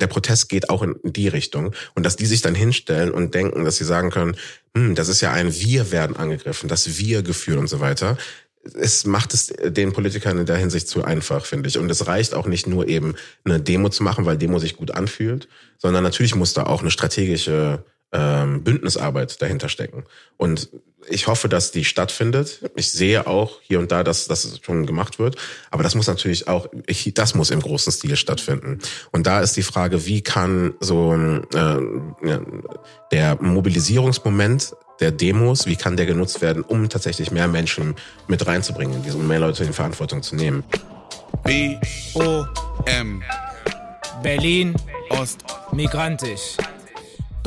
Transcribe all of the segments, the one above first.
der Protest geht auch in die Richtung und dass die sich dann hinstellen und denken, dass sie sagen können, hm, das ist ja ein Wir werden angegriffen, das Wir-Gefühl und so weiter. Es macht es den Politikern in der Hinsicht zu einfach, finde ich. Und es reicht auch nicht nur eben eine Demo zu machen, weil Demo sich gut anfühlt, sondern natürlich muss da auch eine strategische ähm, Bündnisarbeit dahinter stecken. Und ich hoffe, dass die stattfindet. Ich sehe auch hier und da, dass das schon gemacht wird. Aber das muss natürlich auch, ich, das muss im großen Stil stattfinden. Und da ist die Frage, wie kann so äh, der Mobilisierungsmoment der Demos, wie kann der genutzt werden, um tatsächlich mehr Menschen mit reinzubringen, um mehr Leute in Verantwortung zu nehmen. B-O-M Berlin Ost Migrantisch.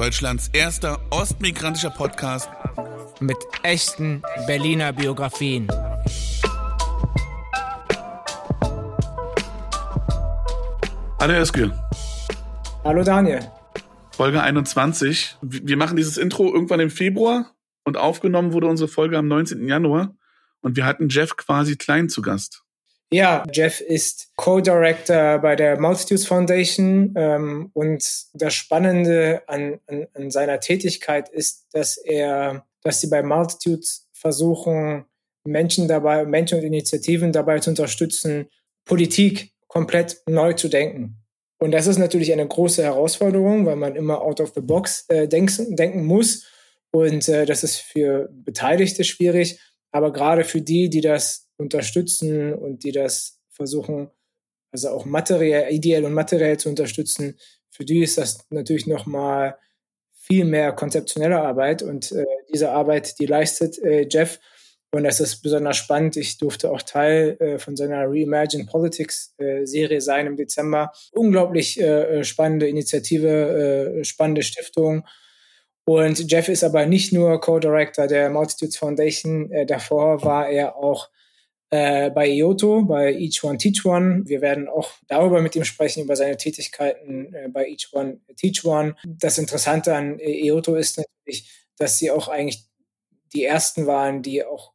Deutschlands erster ostmigrantischer Podcast mit echten Berliner Biografien. Hallo Eskil. Hallo Daniel. Folge 21. Wir machen dieses Intro irgendwann im Februar und aufgenommen wurde unsere Folge am 19. Januar und wir hatten Jeff quasi klein zu Gast. Ja, Jeff ist Co-Director bei der Multitudes Foundation ähm, und das Spannende an, an, an seiner Tätigkeit ist, dass er dass sie bei Multitudes versuchen, Menschen dabei, Menschen und Initiativen dabei zu unterstützen, Politik komplett neu zu denken. Und das ist natürlich eine große Herausforderung, weil man immer out of the box äh, denken, denken muss. Und äh, das ist für Beteiligte schwierig. Aber gerade für die, die das unterstützen und die das versuchen, also auch materiell, ideell und materiell zu unterstützen, für die ist das natürlich nochmal viel mehr konzeptionelle Arbeit und äh, diese Arbeit, die leistet äh, Jeff und das ist besonders spannend. Ich durfte auch Teil äh, von seiner Reimagine Politics äh, Serie sein im Dezember. Unglaublich äh, äh spannende Initiative, spannende Stiftung. Und Jeff ist aber nicht nur Co-Director der Multitudes Foundation. Davor war er auch äh, bei IOTO, bei Each One Teach One. Wir werden auch darüber mit ihm sprechen, über seine Tätigkeiten äh, bei Each One Teach One. Das Interessante an IOTO ist natürlich, dass sie auch eigentlich die ersten waren, die auch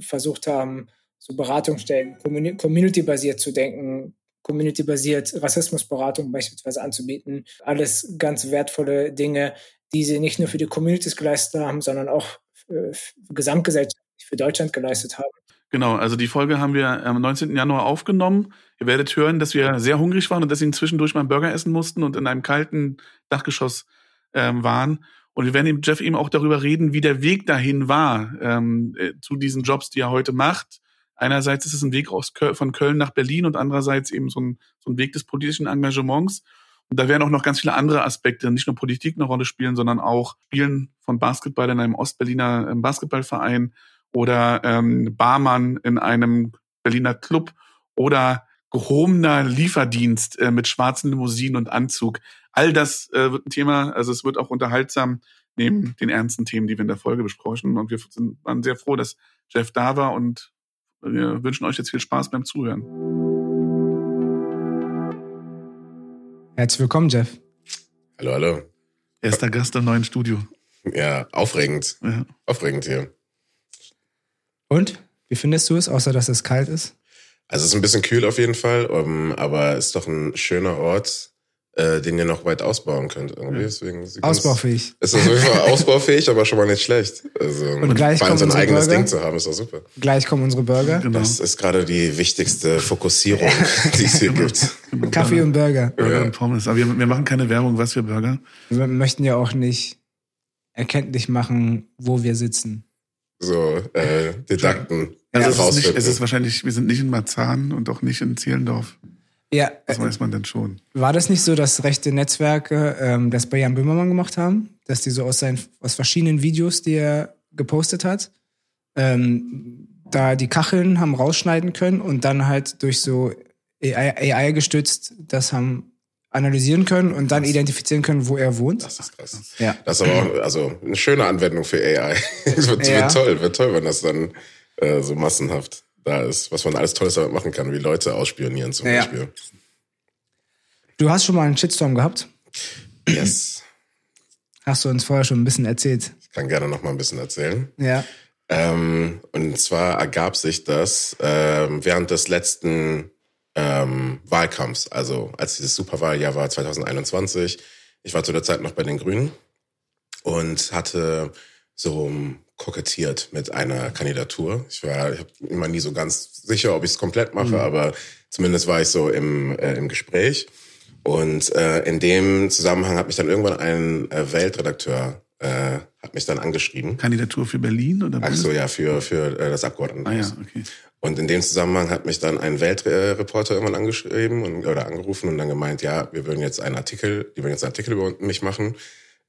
versucht haben, so Beratungsstellen community-basiert zu denken, community-basiert Rassismusberatung beispielsweise anzubieten. Alles ganz wertvolle Dinge, die sie nicht nur für die Communities geleistet haben, sondern auch äh, gesamtgesellschaftlich für Deutschland geleistet haben. Genau, also die Folge haben wir am 19. Januar aufgenommen. Ihr werdet hören, dass wir sehr hungrig waren und deswegen zwischendurch mal einen Burger essen mussten und in einem kalten Dachgeschoss ähm, waren. Und wir werden mit Jeff eben auch darüber reden, wie der Weg dahin war ähm, äh, zu diesen Jobs, die er heute macht. Einerseits ist es ein Weg aus Köl von Köln nach Berlin und andererseits eben so ein, so ein Weg des politischen Engagements. Und da werden auch noch ganz viele andere Aspekte, nicht nur Politik eine Rolle spielen, sondern auch Spielen von Basketball in einem Ostberliner ähm, Basketballverein oder ähm, Barmann in einem Berliner Club oder gehobener Lieferdienst äh, mit schwarzen Limousinen und Anzug. All das äh, wird ein Thema, also es wird auch unterhaltsam neben den ernsten Themen, die wir in der Folge besprechen. Und wir sind, waren sehr froh, dass Jeff da war und wir wünschen euch jetzt viel Spaß beim Zuhören. Herzlich willkommen, Jeff. Hallo, hallo. Erster Gast im neuen Studio. Ja, aufregend. Ja. Aufregend hier. Und? Wie findest du es, außer dass es kalt ist? Also es ist ein bisschen kühl auf jeden Fall, um, aber es ist doch ein schöner Ort, äh, den ihr noch weit ausbauen könnt irgendwie. Deswegen ausbaufähig. Es ist auf jeden Fall ausbaufähig, aber schon mal nicht schlecht. Also und gleich vor allem so ein eigenes Burger. Ding zu haben, ist doch super. Gleich kommen unsere Burger. Genau. Das ist gerade die wichtigste Fokussierung, die es hier gibt. Genau. Kaffee und Burger. Burger ja. und Pommes. Aber wir, wir machen keine Werbung, was für Burger. Wir möchten ja auch nicht erkenntlich machen, wo wir sitzen so äh, Didakten ja, also es, ist nicht, es ist wahrscheinlich, wir sind nicht in Marzahn und auch nicht in Zehlendorf. Ja. Das äh, weiß man dann schon. War das nicht so, dass rechte Netzwerke ähm, das bei Jan Böhmermann gemacht haben? Dass die so aus, seinen, aus verschiedenen Videos, die er gepostet hat, ähm, da die Kacheln haben rausschneiden können und dann halt durch so AI, AI gestützt das haben analysieren können und dann identifizieren können, wo er wohnt. Das ist krass. Ja. Das ist aber auch also eine schöne Anwendung für AI. Es wird, ja. wird, toll, wird toll, wenn das dann äh, so massenhaft da ist, was man alles Tolles damit machen kann, wie Leute ausspionieren zum ja. Beispiel. Du hast schon mal einen Shitstorm gehabt? Yes. Hast du uns vorher schon ein bisschen erzählt? Ich kann gerne noch mal ein bisschen erzählen. Ja. Ähm, und zwar ergab sich das ähm, während des letzten ähm, Wahlkampfs, also als dieses Superwahljahr war 2021. Ich war zu der Zeit noch bei den Grünen und hatte so kokettiert mit einer Kandidatur. Ich war ich immer nie so ganz sicher, ob ich es komplett mache, mhm. aber zumindest war ich so im, äh, im Gespräch. Und äh, in dem Zusammenhang hat mich dann irgendwann ein äh, Weltredakteur äh, hat mich dann angeschrieben. Kandidatur für Berlin oder? Ach so, ja, für für äh, das Abgeordnetenhaus. Ah ja, okay. Und in dem Zusammenhang hat mich dann ein Weltreporter irgendwann angeschrieben und, oder angerufen und dann gemeint, ja, wir würden jetzt einen Artikel, die würden jetzt einen Artikel über mich machen,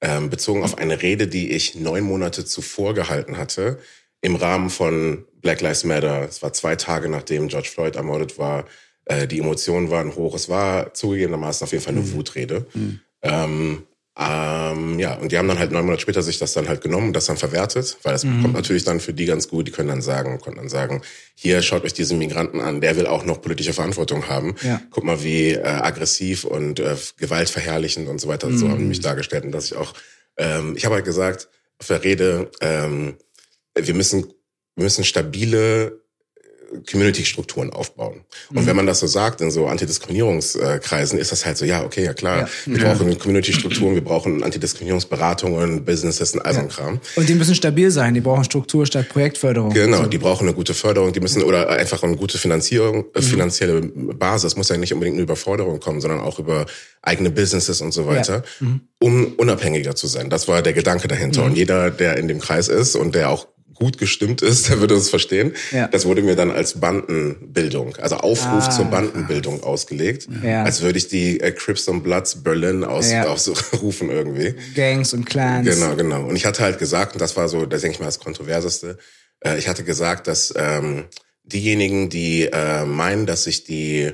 ähm, bezogen auf eine Rede, die ich neun Monate zuvor gehalten hatte, im Rahmen von Black Lives Matter. Es war zwei Tage nachdem George Floyd ermordet war. Äh, die Emotionen waren hoch. Es war zugegebenermaßen auf jeden Fall eine mhm. Wutrede. Mhm. Ähm, ähm, ja, und die haben dann halt neun Monate später sich das dann halt genommen und das dann verwertet, weil es mhm. kommt natürlich dann für die ganz gut. Die können dann sagen, können dann sagen, hier schaut euch diesen Migranten an, der will auch noch politische Verantwortung haben. Ja. Guck mal, wie äh, aggressiv und äh, gewaltverherrlichend und so weiter. Mhm. So haben die mich dargestellt und dass ich auch, ähm, ich habe halt gesagt auf der Rede, ähm, wir müssen, wir müssen stabile Community-Strukturen aufbauen. Und mhm. wenn man das so sagt in so Antidiskriminierungskreisen, ist das halt so, ja, okay, ja klar, ja. wir ja. brauchen Community-Strukturen, wir brauchen Antidiskriminierungsberatungen, Businesses und all so Kram. Und die müssen stabil sein, die brauchen Struktur statt Projektförderung. Genau, also. die brauchen eine gute Förderung, die müssen oder einfach eine gute Finanzierung, äh, mhm. finanzielle Basis, muss ja nicht unbedingt nur über Forderungen kommen, sondern auch über eigene Businesses und so weiter, ja. mhm. um unabhängiger zu sein. Das war der Gedanke dahinter. Mhm. Und jeder, der in dem Kreis ist und der auch gut gestimmt ist, der würde es verstehen. Ja. Das wurde mir dann als Bandenbildung, also Aufruf ah, zur Bandenbildung krass. ausgelegt. Ja. Als würde ich die äh, Crips und Bloods Berlin aus, ja. ausrufen irgendwie. Gangs und Clans. Genau, genau. Und ich hatte halt gesagt, und das war so, das denke ich mal das Kontroverseste, äh, ich hatte gesagt, dass ähm, diejenigen, die äh, meinen, dass sich die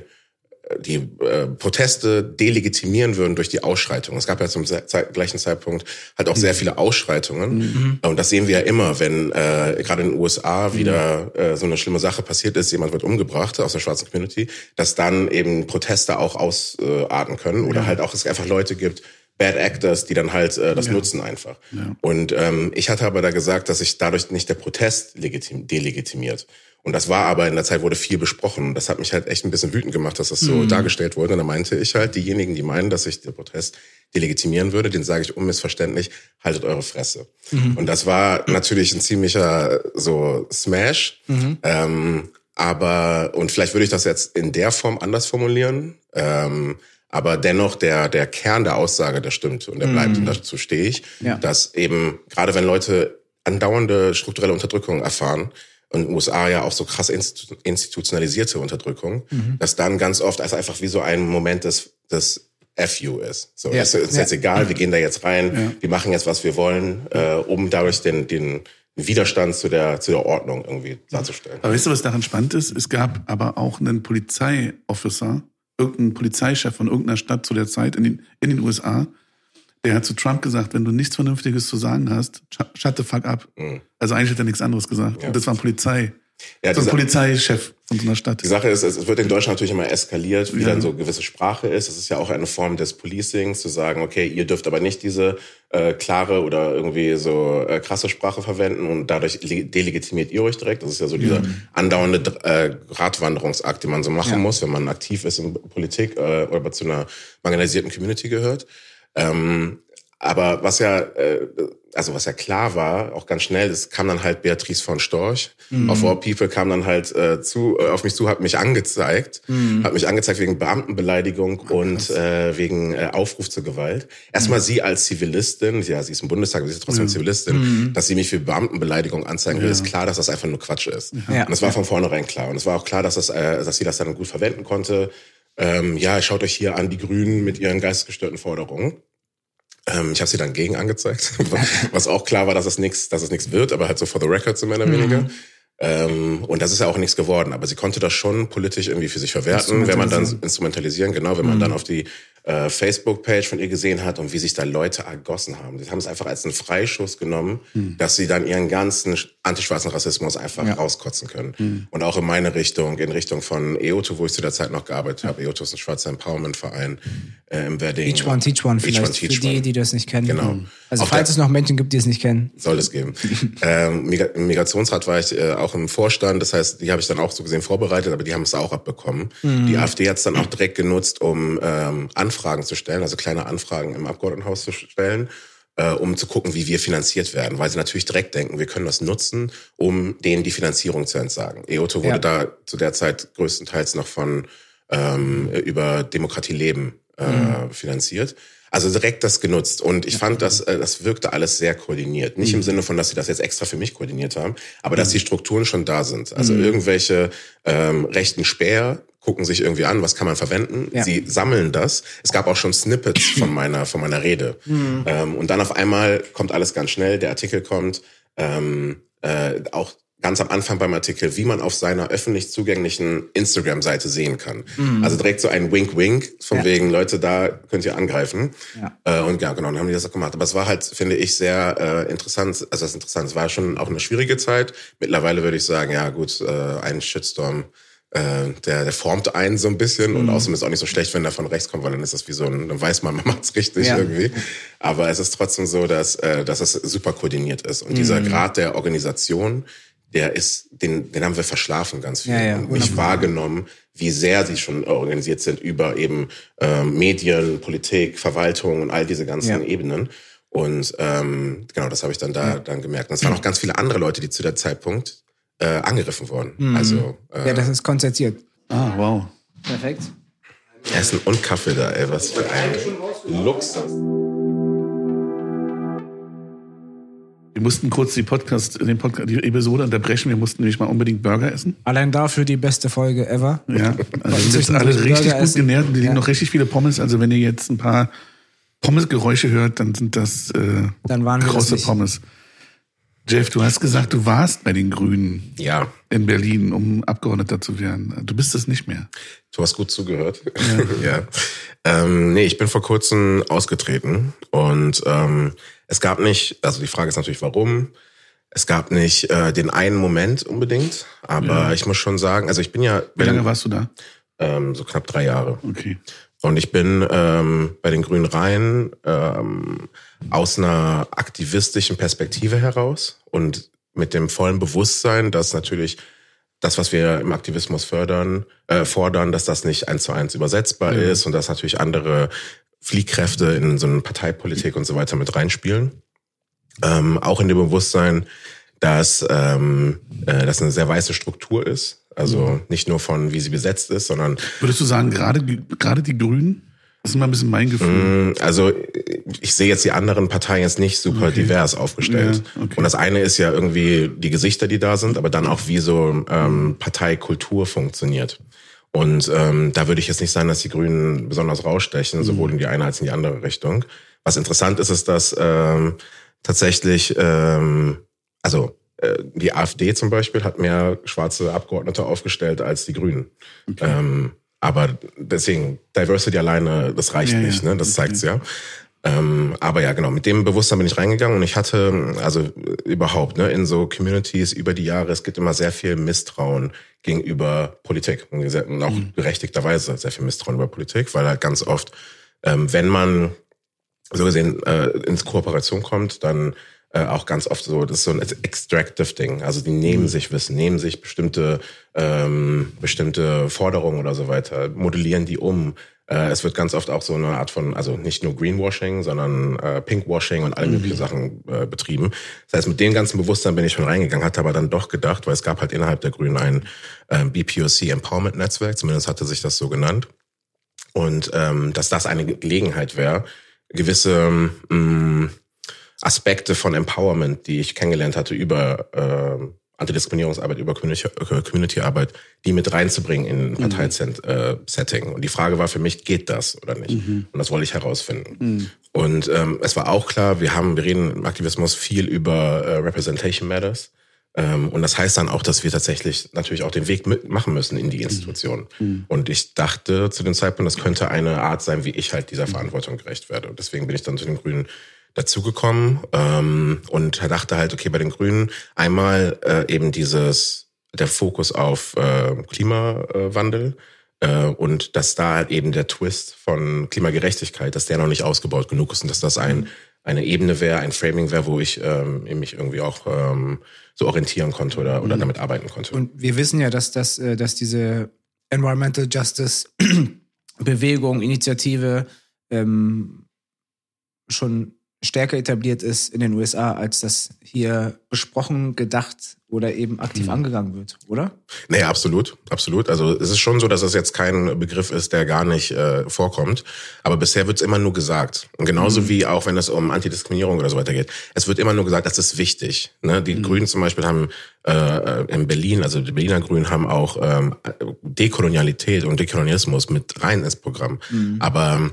die äh, Proteste delegitimieren würden durch die Ausschreitungen. Es gab ja zum Zeit, gleichen Zeitpunkt halt auch sehr viele Ausschreitungen. Mhm. Und das sehen wir ja immer, wenn äh, gerade in den USA wieder äh, so eine schlimme Sache passiert ist, jemand wird umgebracht aus der schwarzen Community, dass dann eben Proteste auch ausarten können oder ja. halt auch es einfach Leute gibt, Bad Actors, die dann halt äh, das ja. nutzen einfach. Ja. Und ähm, ich hatte aber da gesagt, dass sich dadurch nicht der Protest legitim delegitimiert. Und das war aber in der Zeit wurde viel besprochen. Und das hat mich halt echt ein bisschen wütend gemacht, dass das so mhm. dargestellt wurde. Und da meinte ich halt, diejenigen, die meinen, dass ich den Protest delegitimieren würde, den sage ich unmissverständlich, haltet eure Fresse. Mhm. Und das war natürlich ein ziemlicher so Smash. Mhm. Ähm, aber, und vielleicht würde ich das jetzt in der Form anders formulieren. Ähm, aber dennoch der, der Kern der Aussage, der stimmt und der bleibt mhm. und dazu stehe ich, ja. dass eben, gerade wenn Leute andauernde strukturelle Unterdrückung erfahren, in den USA ja auch so krass institutionalisierte Unterdrückung, mhm. dass dann ganz oft als einfach wie so ein Moment des, des FU ist. So, ja. ist, ist ja. jetzt egal, wir gehen da jetzt rein, wir machen jetzt, was wir wollen, äh, um dadurch den, den Widerstand zu der, zu der Ordnung irgendwie darzustellen. Aber weißt du, was daran spannend ist? Es gab aber auch einen Polizeiofficer, irgendeinen Polizeichef von irgendeiner Stadt zu der Zeit in den, in den USA, der hat zu Trump gesagt, wenn du nichts Vernünftiges zu sagen hast, shut the fuck up. Mhm. Also eigentlich hat er nichts anderes gesagt. Ja. Und das war ein Polizei. Ja, so ein Polizeichef von so einer Stadt. Die Sache ist, es wird in Deutschland natürlich immer eskaliert, wie ja. dann so gewisse Sprache ist. Es ist ja auch eine Form des Policings, zu sagen, okay, ihr dürft aber nicht diese äh, klare oder irgendwie so äh, krasse Sprache verwenden und dadurch delegitimiert ihr euch direkt. Das ist ja so dieser mhm. andauernde äh, Gratwanderungsakt, den man so machen ja. muss, wenn man aktiv ist in Politik äh, oder zu einer marginalisierten Community gehört. Ähm, aber was ja, äh, also was ja klar war, auch ganz schnell, es kam dann halt Beatrice von Storch. Mhm. Of All People kam dann halt äh, zu, äh, auf mich zu, hat mich angezeigt, mhm. hat mich angezeigt wegen Beamtenbeleidigung oh, und äh, wegen äh, Aufruf zur Gewalt. Erstmal mhm. sie als Zivilistin, ja, sie ist im Bundestag, aber sie ist trotzdem mhm. Zivilistin, mhm. dass sie mich für Beamtenbeleidigung anzeigen will, ja. ist klar, dass das einfach nur Quatsch ist. Ja. Und das war von vornherein klar. Und es war auch klar, dass das, äh, dass sie das dann gut verwenden konnte. Ähm, ja, schaut euch hier an die Grünen mit ihren geistesgestörten Forderungen. Ähm, ich habe sie dann gegen angezeigt, was auch klar war, dass es nichts, dass es nichts wird, aber halt so for the record so mehr oder mhm. weniger. Ähm, und das ist ja auch nichts geworden, aber sie konnte das schon politisch irgendwie für sich verwerten, wenn man dann instrumentalisieren, genau, wenn man mhm. dann auf die äh, Facebook-Page von ihr gesehen hat und wie sich da Leute ergossen haben. Die haben es einfach als einen Freischuss genommen, Hm. dass sie dann ihren ganzen antischwarzen Rassismus einfach Ja. rauskotzen können. Hm. Und auch in meine Richtung, in Richtung von EOTO, wo ich zu der Zeit noch gearbeitet habe. EOTO ist ein schwarzer Empowerment-Verein äh, im Wedding. Each one, teach one, Each vielleicht one, teach für die, one. die das nicht kennen. Genau. Also Auf falls es noch Menschen gibt, die es nicht kennen. Soll es geben. ähm, Im Migrationsrat war ich äh, auch im Vorstand, das heißt, die habe ich dann auch so gesehen vorbereitet, aber die haben es auch abbekommen. Die AfD hat es dann auch direkt genutzt, um ähm, Anfragen zu stellen, also kleine Anfragen im Abgeordnetenhaus zu stellen, äh, um zu gucken, wie wir finanziert werden, weil sie natürlich direkt denken, wir können das nutzen, um denen die Finanzierung zu entsagen. EOTO wurde Ja. da zu der Zeit größtenteils noch von ähm, über Demokratie leben äh, finanziert. Also direkt das genutzt. Und ich fand, dass äh, das wirkte alles sehr koordiniert. Nicht im Sinne von, dass sie das jetzt extra für mich koordiniert haben, aber dass die Strukturen schon da sind. Also irgendwelche ähm, rechten Späher gucken sich irgendwie an, was kann man verwenden. Ja. Sie sammeln das. Es gab auch schon Snippets von meiner, von meiner Rede. Ähm, und dann auf einmal kommt alles ganz schnell, der Artikel kommt, ähm, äh, auch ganz am Anfang beim Artikel, wie man auf seiner öffentlich zugänglichen Instagram-Seite sehen kann. Also direkt so ein Wink-Wink, von Ja. wegen, Leute, da könnt ihr angreifen. Ja. Äh, und ja, genau, dann haben die das auch gemacht. Aber es war halt, finde ich, sehr äh, interessant. Also das ist interessant. Es war schon auch eine schwierige Zeit. Mittlerweile würde ich sagen, ja gut, äh, ein Shitstorm, äh, der, der formt einen so ein bisschen. Und außerdem ist es auch nicht so schlecht, wenn der von rechts kommt, weil dann ist das wie so ein, dann weiß man, man macht's richtig Ja. irgendwie. Aber es ist trotzdem so, dass, äh, dass es super koordiniert ist. Und dieser Grad der Organisation, der ist, den, den haben wir verschlafen ganz viel Ja, ja, und nicht wahrgenommen, wie sehr sie schon organisiert sind über eben ähm, Medien, Politik, Verwaltung und all diese ganzen Ja. Ebenen. Und ähm, genau, das habe ich dann da dann gemerkt. Und es waren auch ganz viele andere Leute, die zu der Zeitpunkt äh, angegriffen wurden. Also äh, Ja, das ist konzertiert. Ah, wow. Perfekt. Essen und Kaffee da, ey, was für ein Luxus. Wir mussten kurz die Podcast, den Podcast, die Episode unterbrechen. Wir mussten nämlich mal unbedingt Burger essen. Allein dafür die beste Folge ever. Ja, also wir sind jetzt alle richtig Burger gut essen. genährt und wir liegen Ja. noch richtig viele Pommes. Also wenn ihr jetzt ein paar Pommesgeräusche hört, dann sind das äh, Dann waren große nicht. Ja. Jeff, du hast gesagt, du warst bei den Grünen Ja, in Berlin, um Abgeordneter zu werden. Du bist es nicht mehr. du hast gut zugehört. Ja. Ähm, nee, ich bin vor kurzem ausgetreten und ähm, es gab nicht, also die Frage ist natürlich, warum. Es gab nicht äh, den einen Moment unbedingt, aber ich muss schon sagen, also ich bin ja Wie lange warst du da? ähm, so knapp drei Jahre. Okay. Und ich bin ähm, bei den Grünen Rhein ähm, aus einer aktivistischen Perspektive heraus und mit dem vollen Bewusstsein, dass natürlich das, was wir im Aktivismus fördern, äh, fordern, dass das nicht eins zu eins übersetzbar Ja. ist und dass natürlich andere Fliehkräfte in so eine Parteipolitik und so weiter mit reinspielen. Ähm, auch in dem Bewusstsein, dass ähm, äh, das eine sehr weiße Struktur ist. Also nicht nur von, wie sie besetzt ist, sondern Würdest du sagen, gerade, gerade die Grünen? Das ist immer ein bisschen mein Gefühl. Mm, Also ich sehe jetzt die anderen Parteien jetzt nicht super Okay. divers aufgestellt. Ja, okay. Und das eine ist ja irgendwie die Gesichter, die da sind, aber dann auch wie so ähm, Parteikultur funktioniert. Und ähm, da würde ich jetzt nicht sagen, dass die Grünen besonders rausstechen, sowohl in die eine als in die andere Richtung. Was interessant ist, ist, dass ähm, tatsächlich, ähm, also die AfD zum Beispiel hat mehr schwarze Abgeordnete aufgestellt als die Grünen. Ähm, aber deswegen, Diversity alleine, das reicht Ja, nicht, ne? Das Okay. zeigt's ja. Ähm, aber ja, genau, mit dem Bewusstsein bin ich reingegangen und ich hatte, also äh, überhaupt, ne, in so Communities über die Jahre, es gibt immer sehr viel Misstrauen gegenüber Politik und auch berechtigterweise sehr viel Misstrauen über Politik, weil halt ganz oft, ähm, wenn man so gesehen äh, ins Kooperation kommt, dann äh, auch ganz oft so, das ist so ein extractive Ding. Also die nehmen sich Wissen, nehmen sich bestimmte ähm, bestimmte Forderungen oder so weiter, modellieren die um. Äh, es wird ganz oft auch so eine Art von, also nicht nur Greenwashing, sondern äh, Pinkwashing und alle möglichen Sachen äh, betrieben. Das heißt, mit dem ganzen Bewusstsein bin ich schon reingegangen, hatte aber dann doch gedacht, weil es gab halt innerhalb der Grünen ein äh, BPOC Empowerment Netzwerk, zumindest hatte sich das so genannt. Und ähm, dass das eine Gelegenheit wäre, gewisse ähm, Aspekte von Empowerment, die ich kennengelernt hatte über ähm, Antidiskriminierungsarbeit, über Community- äh, Community-Arbeit, die mit reinzubringen in ein Parteisetting. Und die Frage war für mich, geht das oder nicht? Und das wollte ich herausfinden. Und ähm, es war auch klar, wir haben, wir reden im Aktivismus viel über äh, Representation Matters. Ähm, und das heißt dann auch, dass wir tatsächlich natürlich auch den Weg machen müssen in die Institutionen. Mhm. Und ich dachte zu dem Zeitpunkt, das könnte eine Art sein, wie ich halt dieser mhm. Verantwortung gerecht werde. Und deswegen bin ich dann zu den Grünen dazugekommen ähm, und dachte halt, okay, bei den Grünen einmal äh, eben dieses der Fokus auf äh, Klimawandel äh, und dass da halt eben der Twist von Klimagerechtigkeit, dass der noch nicht ausgebaut genug ist und dass das ein eine Ebene wäre, ein Framing wäre, wo ich ähm, mich irgendwie auch ähm, so orientieren konnte oder, oder mhm. damit arbeiten konnte. Und wir wissen ja, dass, das, äh, dass diese Environmental Justice Bewegung, Initiative ähm, schon stärker etabliert ist in den USA, als das hier besprochen, gedacht oder eben aktiv mhm. angegangen wird, oder? Nee, absolut, absolut. Also es ist schon so, dass es jetzt kein Begriff ist, der gar nicht äh, vorkommt. Aber bisher wird es immer nur gesagt. Und genauso mhm. wie auch, wenn es um Antidiskriminierung oder so weiter geht. Es wird immer nur gesagt, das ist wichtig. Ne? Die mhm. Grünen zum Beispiel haben äh, in Berlin, also die Berliner Grünen haben auch ähm, Dekolonialität und Dekolonialismus mit rein ins Programm. Mhm. Aber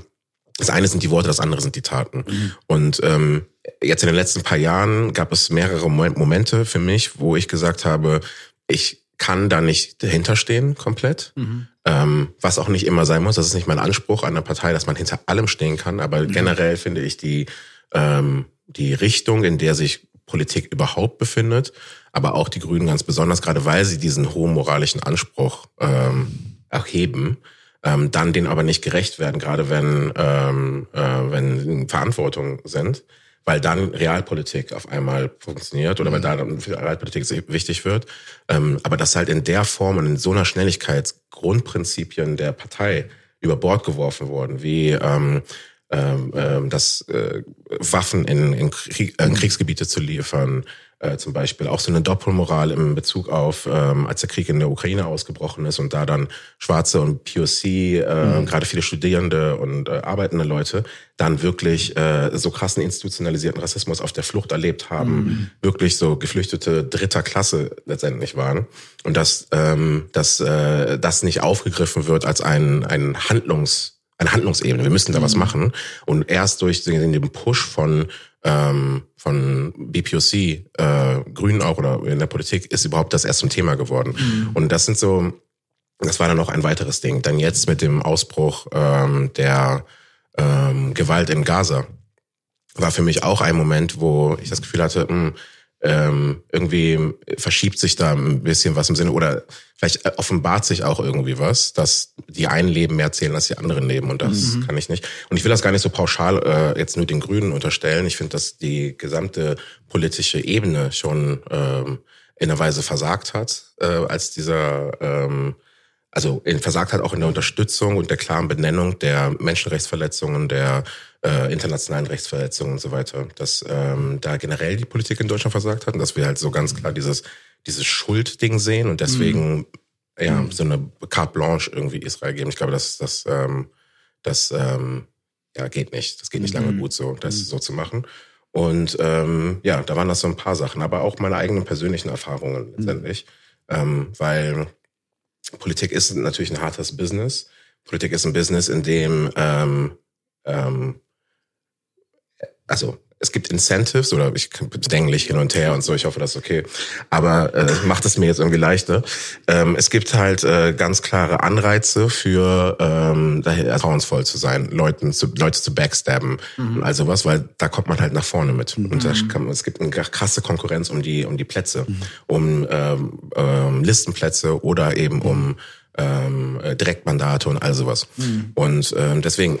das eine sind die Worte, das andere sind die Taten. Mhm. Und ähm, jetzt in den letzten paar Jahren gab es mehrere Momente für mich, wo ich gesagt habe, ich kann da nicht dahinterstehen komplett. Mhm. Ähm, was auch nicht immer sein muss. Das ist nicht mein Anspruch an der Partei, dass man hinter allem stehen kann. Aber mhm. generell finde ich die, ähm, die Richtung, in der sich Politik überhaupt befindet, aber auch die Grünen ganz besonders, gerade weil sie diesen hohen moralischen Anspruch ähm, erheben, ähm, dann denen aber nicht gerecht werden, gerade wenn, ähm, äh, wenn Verantwortung sind, weil dann Realpolitik auf einmal funktioniert oder weil da dann Realpolitik wichtig wird. Ähm, aber das halt in der Form und in so einer Schnelligkeit Grundprinzipien der Partei über Bord geworfen wurden, wie ähm, ähm, ähm das äh, Waffen in, in, Krieg, äh, in Kriegsgebiete zu liefern, äh, zum Beispiel auch so eine Doppelmoral im Bezug auf, ähm, als der Krieg in der Ukraine ausgebrochen ist und da dann Schwarze und POC, äh, mhm. gerade viele Studierende und äh, arbeitende Leute, dann wirklich äh, so krassen institutionalisierten Rassismus auf der Flucht erlebt haben, mhm. wirklich so Geflüchtete dritter Klasse letztendlich waren und dass, ähm, dass äh, das nicht aufgegriffen wird als ein, ein Handlungs eine Handlungsebene. Wir müssen da was mhm. machen. Und erst durch den Push von ähm, von BPOC, äh, Grünen auch oder in der Politik, ist überhaupt das erst zum Thema geworden. Mhm. Und das sind so, das war dann noch ein weiteres Ding. Dann jetzt mit dem Ausbruch ähm, der ähm, Gewalt in Gaza war für mich auch ein Moment, wo ich das Gefühl hatte, mh, hm, ähm, irgendwie verschiebt sich da ein bisschen was im Sinne oder vielleicht offenbart sich auch irgendwie was, dass die einen Leben mehr zählen als die anderen leben und das mhm. kann ich nicht. Und ich will das gar nicht so pauschal äh, jetzt nur den Grünen unterstellen. Ich finde, dass die gesamte politische Ebene schon ähm, in einer Weise versagt hat, äh, als dieser ähm, also versagt hat auch in der Unterstützung und der klaren Benennung der Menschenrechtsverletzungen, der äh, internationalen Rechtsverletzungen und so weiter. Dass ähm, da generell die Politik in Deutschland versagt hat und dass wir halt so ganz klar dieses, dieses Schuldding sehen und deswegen mhm. ja so eine carte blanche irgendwie Israel geben. Ich glaube, dass das, ähm, das ähm, ja, geht nicht. Das geht nicht lange mhm. gut so, das mhm. so zu machen. Und ähm, ja, da waren das so ein paar Sachen, aber auch meine eigenen persönlichen Erfahrungen letztendlich. Ähm, weil Politik ist natürlich ein hartes Business. Politik ist ein Business, in dem ähm, ähm, also es gibt Incentives oder ich bedenklich hin und her und so, ich hoffe, das ist okay. Aber äh, macht es mir jetzt irgendwie leichter. Ähm, es gibt halt äh, ganz klare Anreize für ähm, vertrauensvoll zu sein, Leuten zu, Leute zu backstabben mhm. und all sowas, weil da kommt man halt nach vorne mit. Mhm. Und da kann, es gibt eine krasse Konkurrenz um die, um die Plätze, mhm. um ähm, ähm, Listenplätze oder eben um ähm, Direktmandate und all sowas. Mhm. Und ähm, deswegen,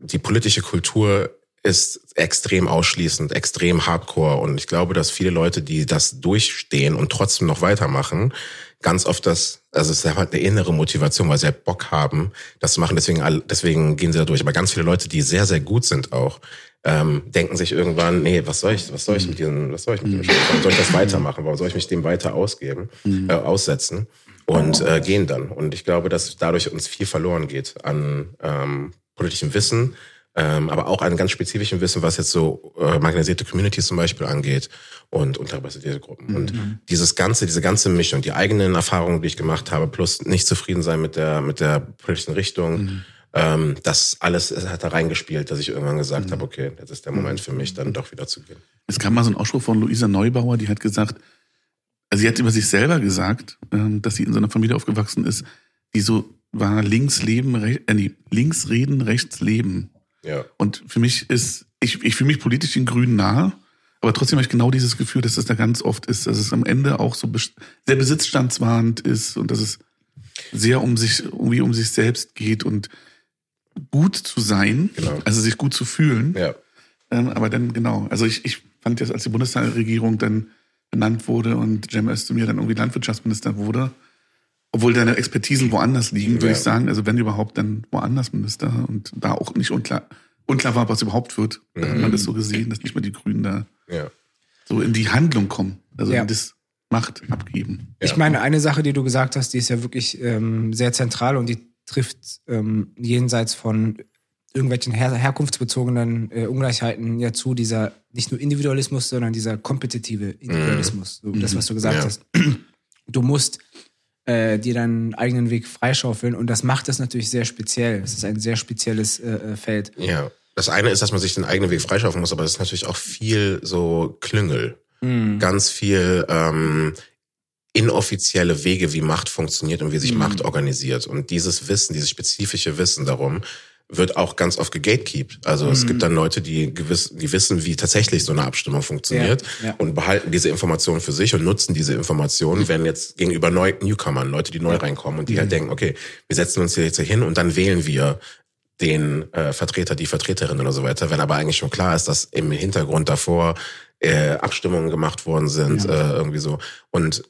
die politische Kultur ist extrem ausschließend, extrem hardcore. Und ich glaube, dass viele Leute, die das durchstehen und trotzdem noch weitermachen, ganz oft das, also es ist halt eine innere Motivation, weil sie halt Bock haben, das zu machen. Deswegen, deswegen gehen sie da durch. Aber ganz viele Leute, die sehr, sehr gut sind auch, ähm, denken sich irgendwann, nee, was soll ich, was soll ich mit diesem, was soll ich mit dem Warum mhm. soll ich das weitermachen? Warum soll ich mich dem weiter ausgeben, mhm. äh, aussetzen? Und äh, gehen dann. Und ich glaube, dass dadurch uns viel verloren geht an ähm, politischem Wissen, ähm, aber auch an ganz spezifischem Wissen, was jetzt so äh, marginalisierte Communities zum Beispiel angeht und unterrepräsentierte Gruppen. Mhm. Und dieses ganze, diese ganze Mischung, die eigenen Erfahrungen, die ich gemacht habe, plus nicht zufrieden sein mit der mit der politischen Richtung. Mhm. Ähm, das alles hat da reingespielt, dass ich irgendwann gesagt mhm. habe, okay, jetzt ist der Moment für mich, dann doch wieder zu gehen. Es kam mal so ein Ausspruch von Luisa Neubauer, die hat gesagt, Also sie hat über sich selber gesagt, ähm, dass sie in so einer Familie aufgewachsen ist, die so war links leben, äh, nee, links reden, rechts leben. Ja. Und für mich ist, ich, ich fühle mich politisch den Grünen nahe, aber trotzdem habe ich genau dieses Gefühl, dass es da ganz oft ist, dass es am Ende auch so sehr besitzstandswahrend ist und dass es sehr um sich, irgendwie um sich selbst geht und gut zu sein, Genau. also sich gut zu fühlen. Ja. Ähm, aber dann, genau, also ich, ich fand jetzt, als die Bundesregierung dann benannt wurde und Cem Özdemir dann irgendwie Landwirtschaftsminister wurde, obwohl deine Expertisen woanders liegen, würde Ja. ich sagen, also wenn überhaupt, dann woanders Minister und da auch nicht unklar, unklar war, was überhaupt wird. Da hat man das so gesehen, dass nicht mal die Grünen da Ja. so in die Handlung kommen, also Ja. in das Macht abgeben. Ich meine, eine Sache, die du gesagt hast, die ist ja wirklich ähm, sehr zentral und die trifft ähm, jenseits von irgendwelchen her herkunftsbezogenen äh, Ungleichheiten ja zu, dieser nicht nur Individualismus, sondern dieser kompetitive Individualismus. So, das, was du gesagt Ja. hast. Du musst äh, dir deinen eigenen Weg freischaufeln und das macht es natürlich sehr speziell. Es ist ein sehr spezielles äh, äh, Feld. Ja. Das eine ist, dass man sich den eigenen Weg freischaufen muss, aber das ist natürlich auch viel so Klüngel. Ganz viel ähm, inoffizielle Wege, wie Macht funktioniert und wie sich Macht organisiert. Und dieses Wissen, dieses spezifische Wissen darum, wird auch ganz oft gegatekeept. Also es gibt dann Leute, die gewiss, die wissen, wie tatsächlich so eine Abstimmung funktioniert Ja, ja. und behalten diese Informationen für sich und nutzen diese Informationen, wenn jetzt gegenüber Neu Newcomern, Leute, die neu reinkommen und die halt denken, okay, wir setzen uns hier jetzt hier hin und dann wählen wir den äh, Vertreter, die Vertreterin oder so weiter, wenn aber eigentlich schon klar ist, dass im Hintergrund davor äh, Abstimmungen gemacht worden sind, äh, irgendwie so. Und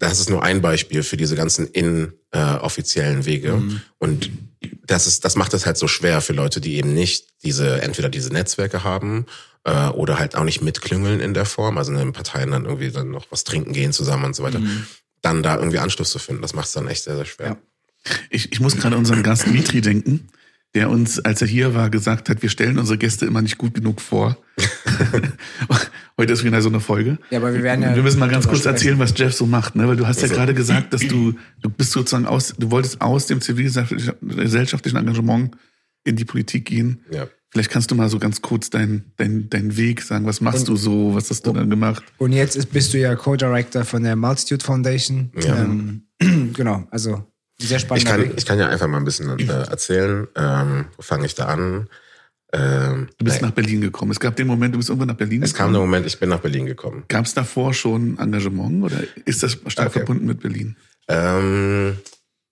das ist nur ein Beispiel für diese ganzen inoffiziellen äh, Wege. Und das ist, das macht es halt so schwer für Leute, die eben nicht diese, entweder diese Netzwerke haben äh, oder halt auch nicht mitklüngeln in der Form, also in den Parteien dann irgendwie dann noch was trinken gehen zusammen und so weiter, dann da irgendwie Anschluss zu finden. Das macht es dann echt sehr, sehr schwer. Ja. Ich, ich muss gerade an unseren Gast Mitri denken, der uns, als er hier war, gesagt hat, wir stellen unsere Gäste immer nicht gut genug vor. Heute ist wieder so eine Folge. Ja, aber wir werden ja. wir müssen mal ganz kurz sprechen. erzählen, was Jeff so macht, ne? Weil du hast ja Also- gerade gesagt, dass du, du bist sozusagen aus, du wolltest aus dem zivilgesellschaftlichen Engagement in die Politik gehen. Ja. Vielleicht kannst du mal so ganz kurz deinen dein, dein Weg sagen. Was machst du so? Was hast du dann gemacht? Und jetzt ist, bist du ja Co-Director von der Multitude Foundation. Ja. Ähm, genau, also sehr Ich spannender kann, ich kann ja einfach mal ein bisschen äh, erzählen. Ähm, wo fange ich da an? Ähm, Du bist nee, nach Berlin gekommen. Es gab den Moment, du bist irgendwann nach Berlin es kam gekommen. der Moment, ich bin nach Berlin gekommen. Gab es davor schon Engagement oder ist das stark Okay. verbunden mit Berlin? Ähm,